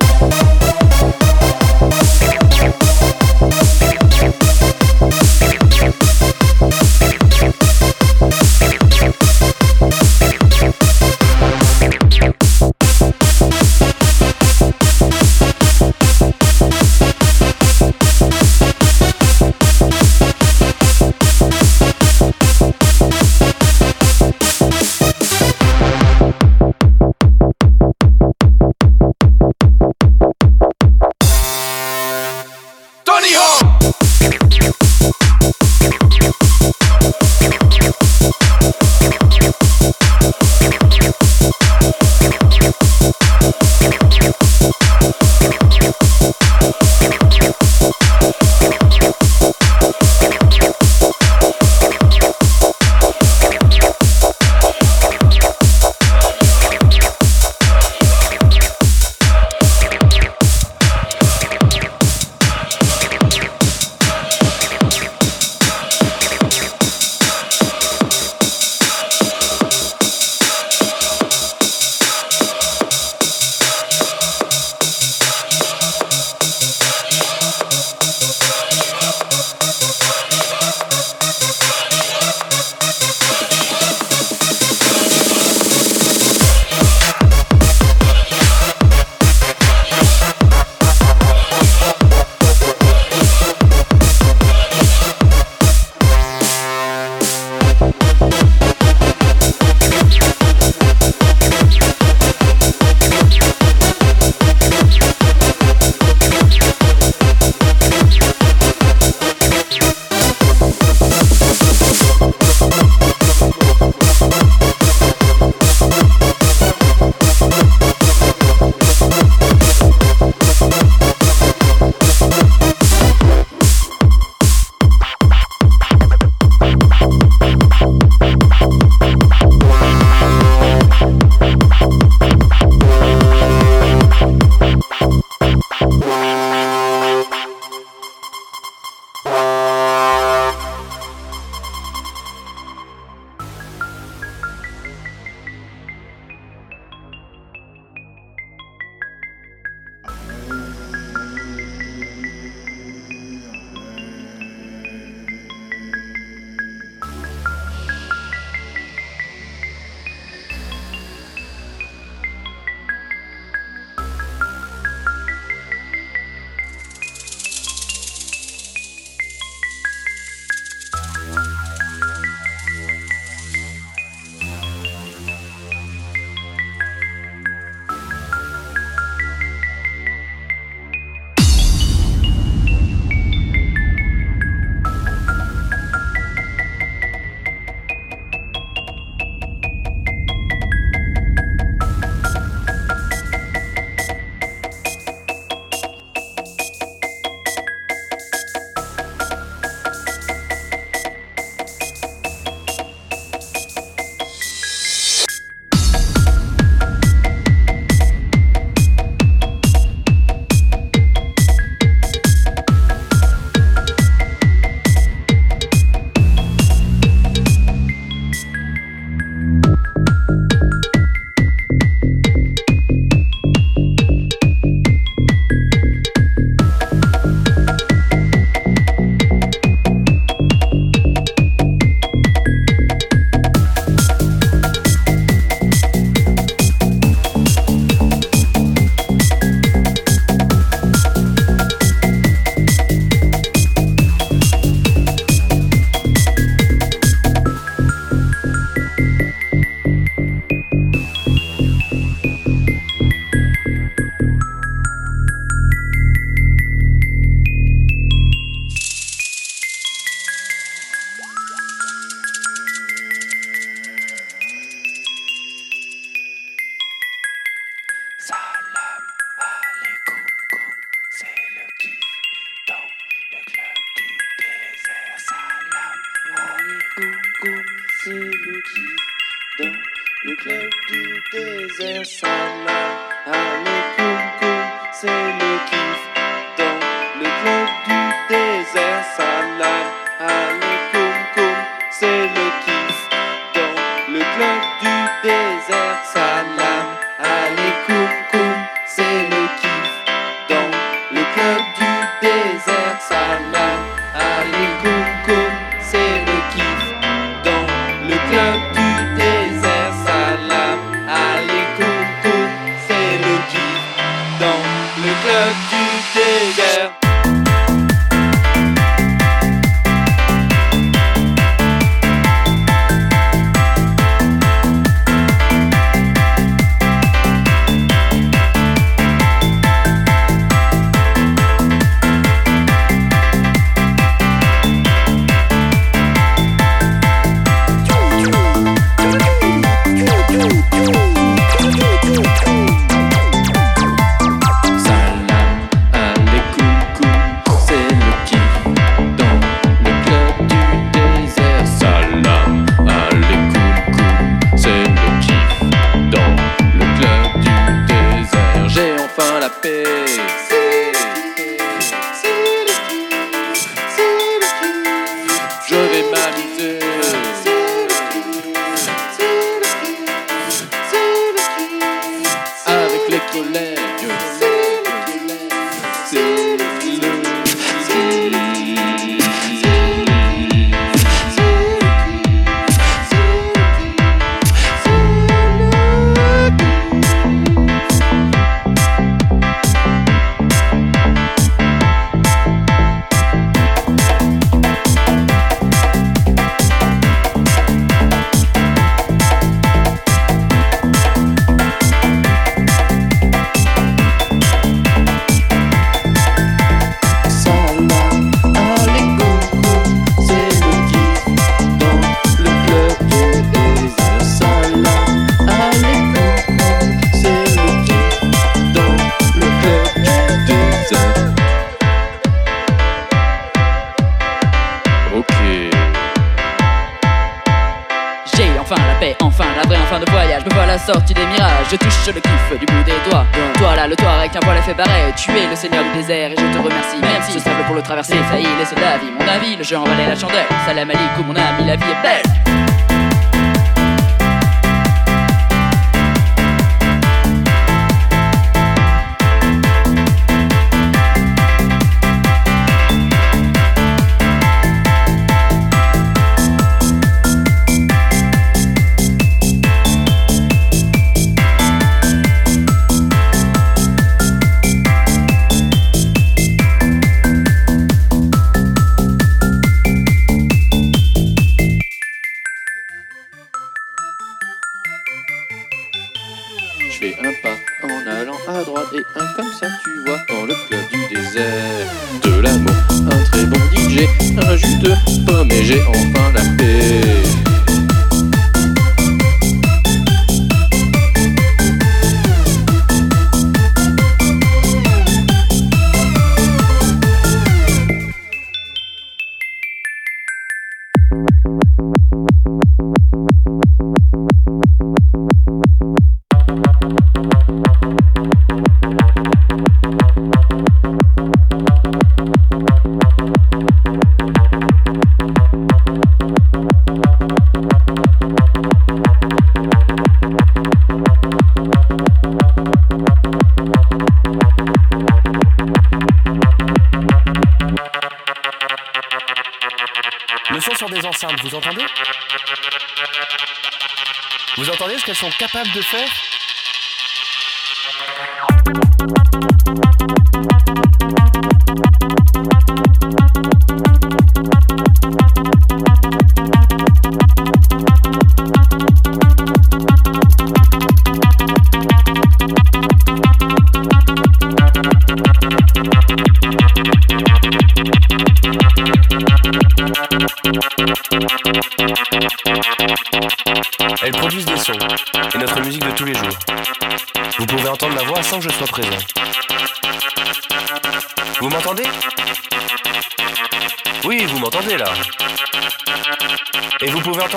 qu'elles sont capables de faire.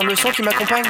Le son qui m'accompagne.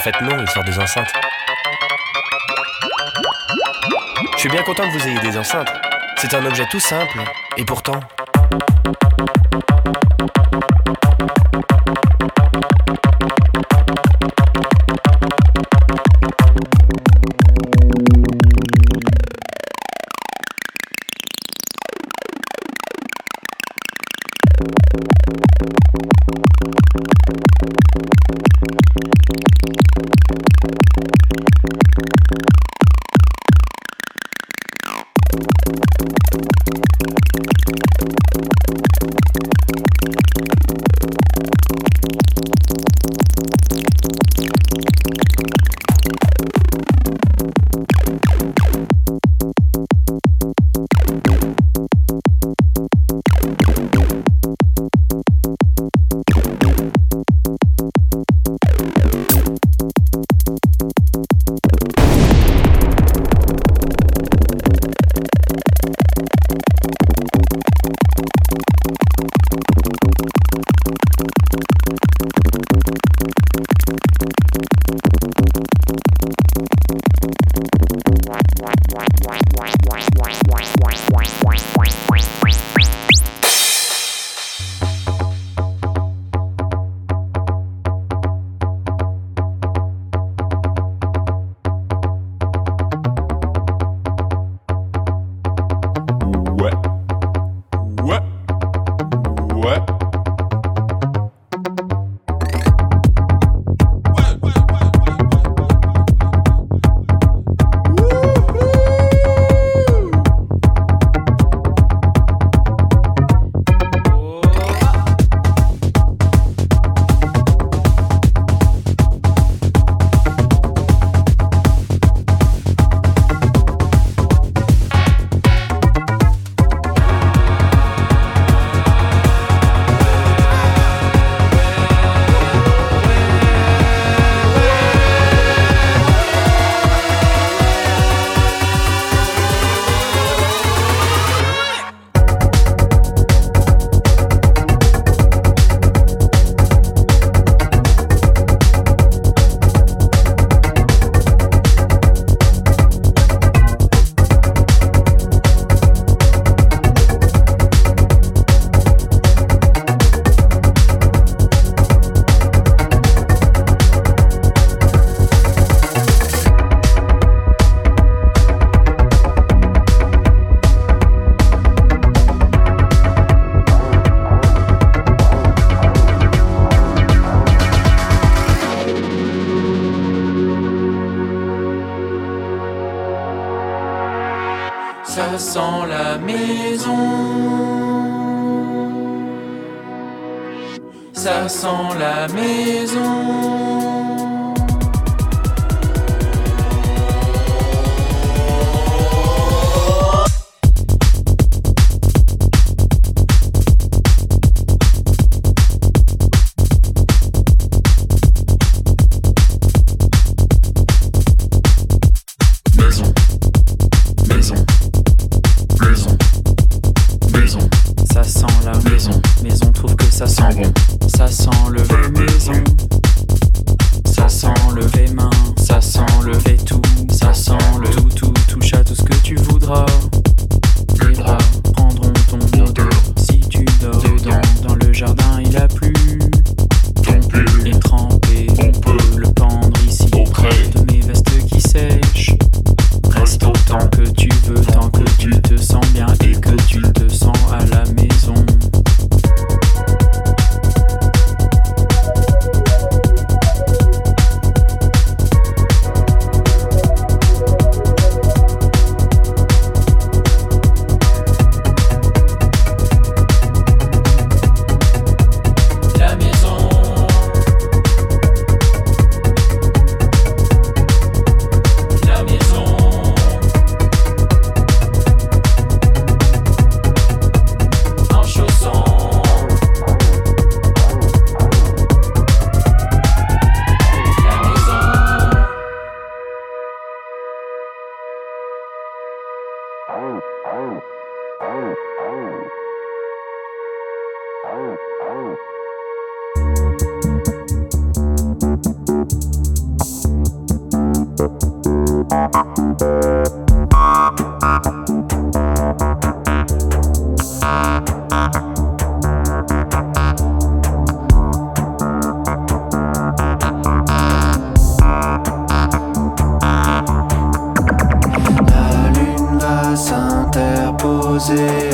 fait, non, il sort des enceintes. Je suis bien content que vous ayez des enceintes. C'est un objet tout simple, et pourtant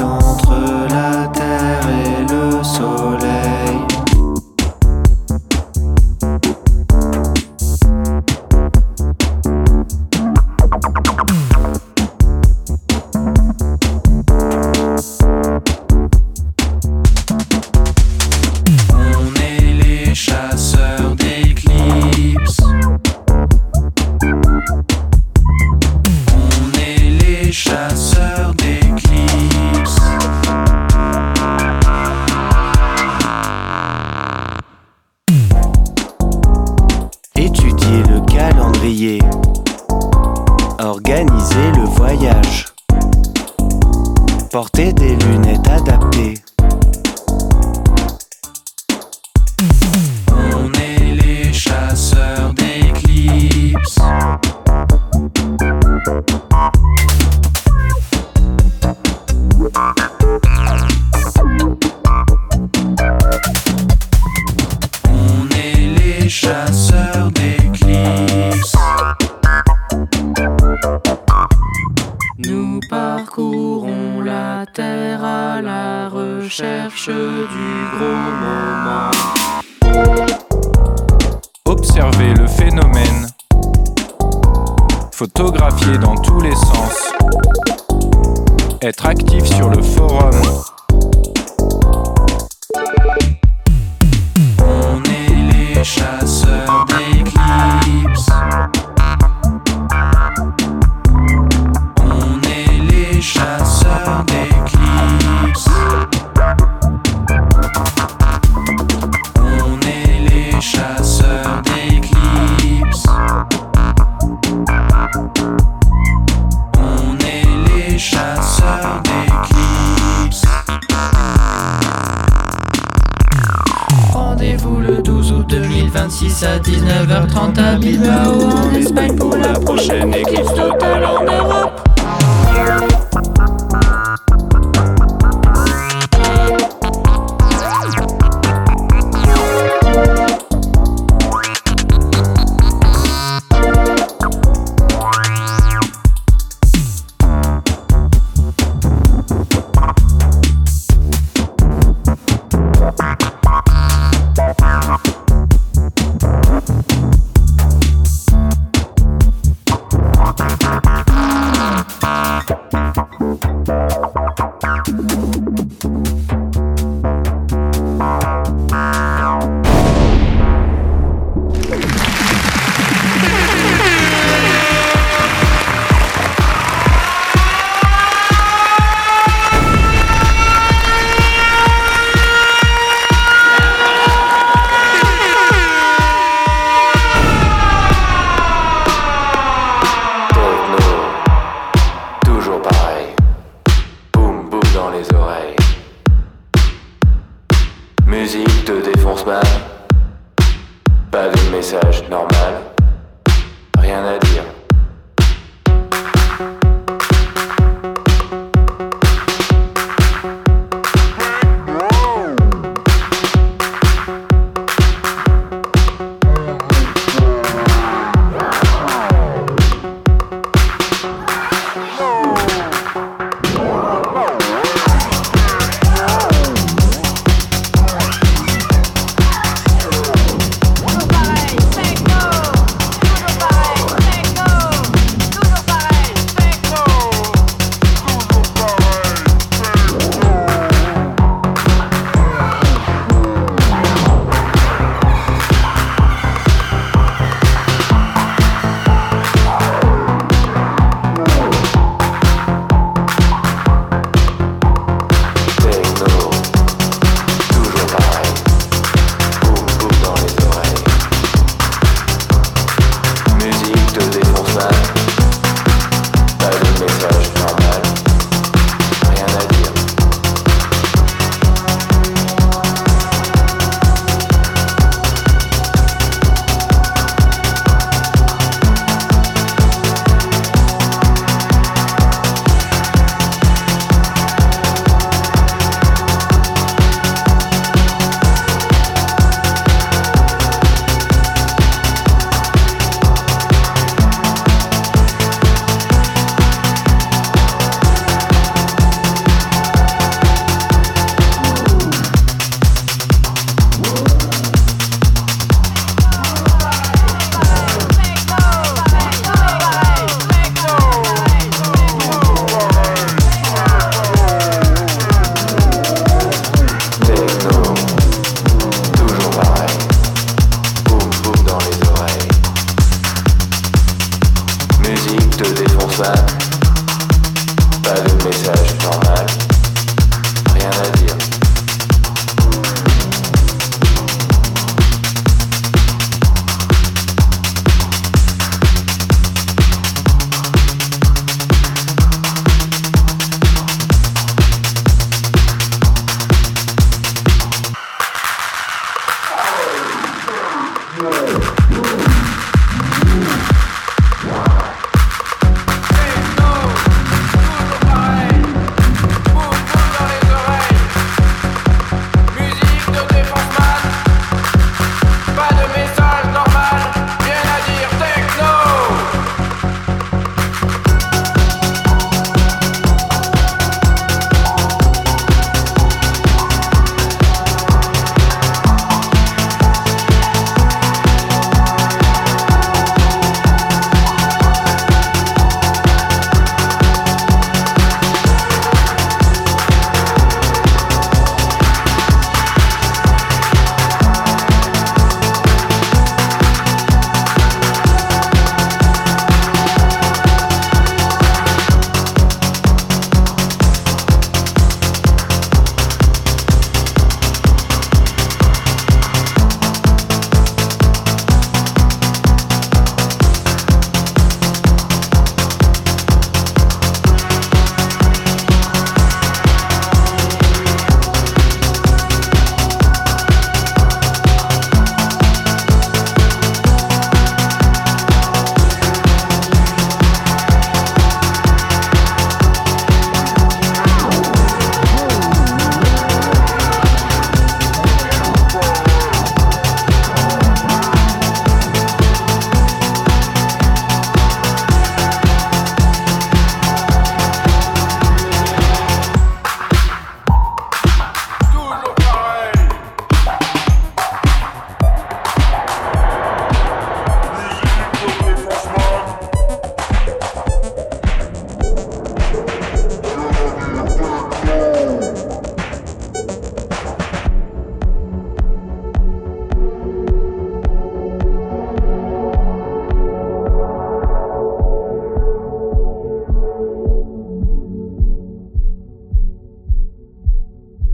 entre la terre et le soleil.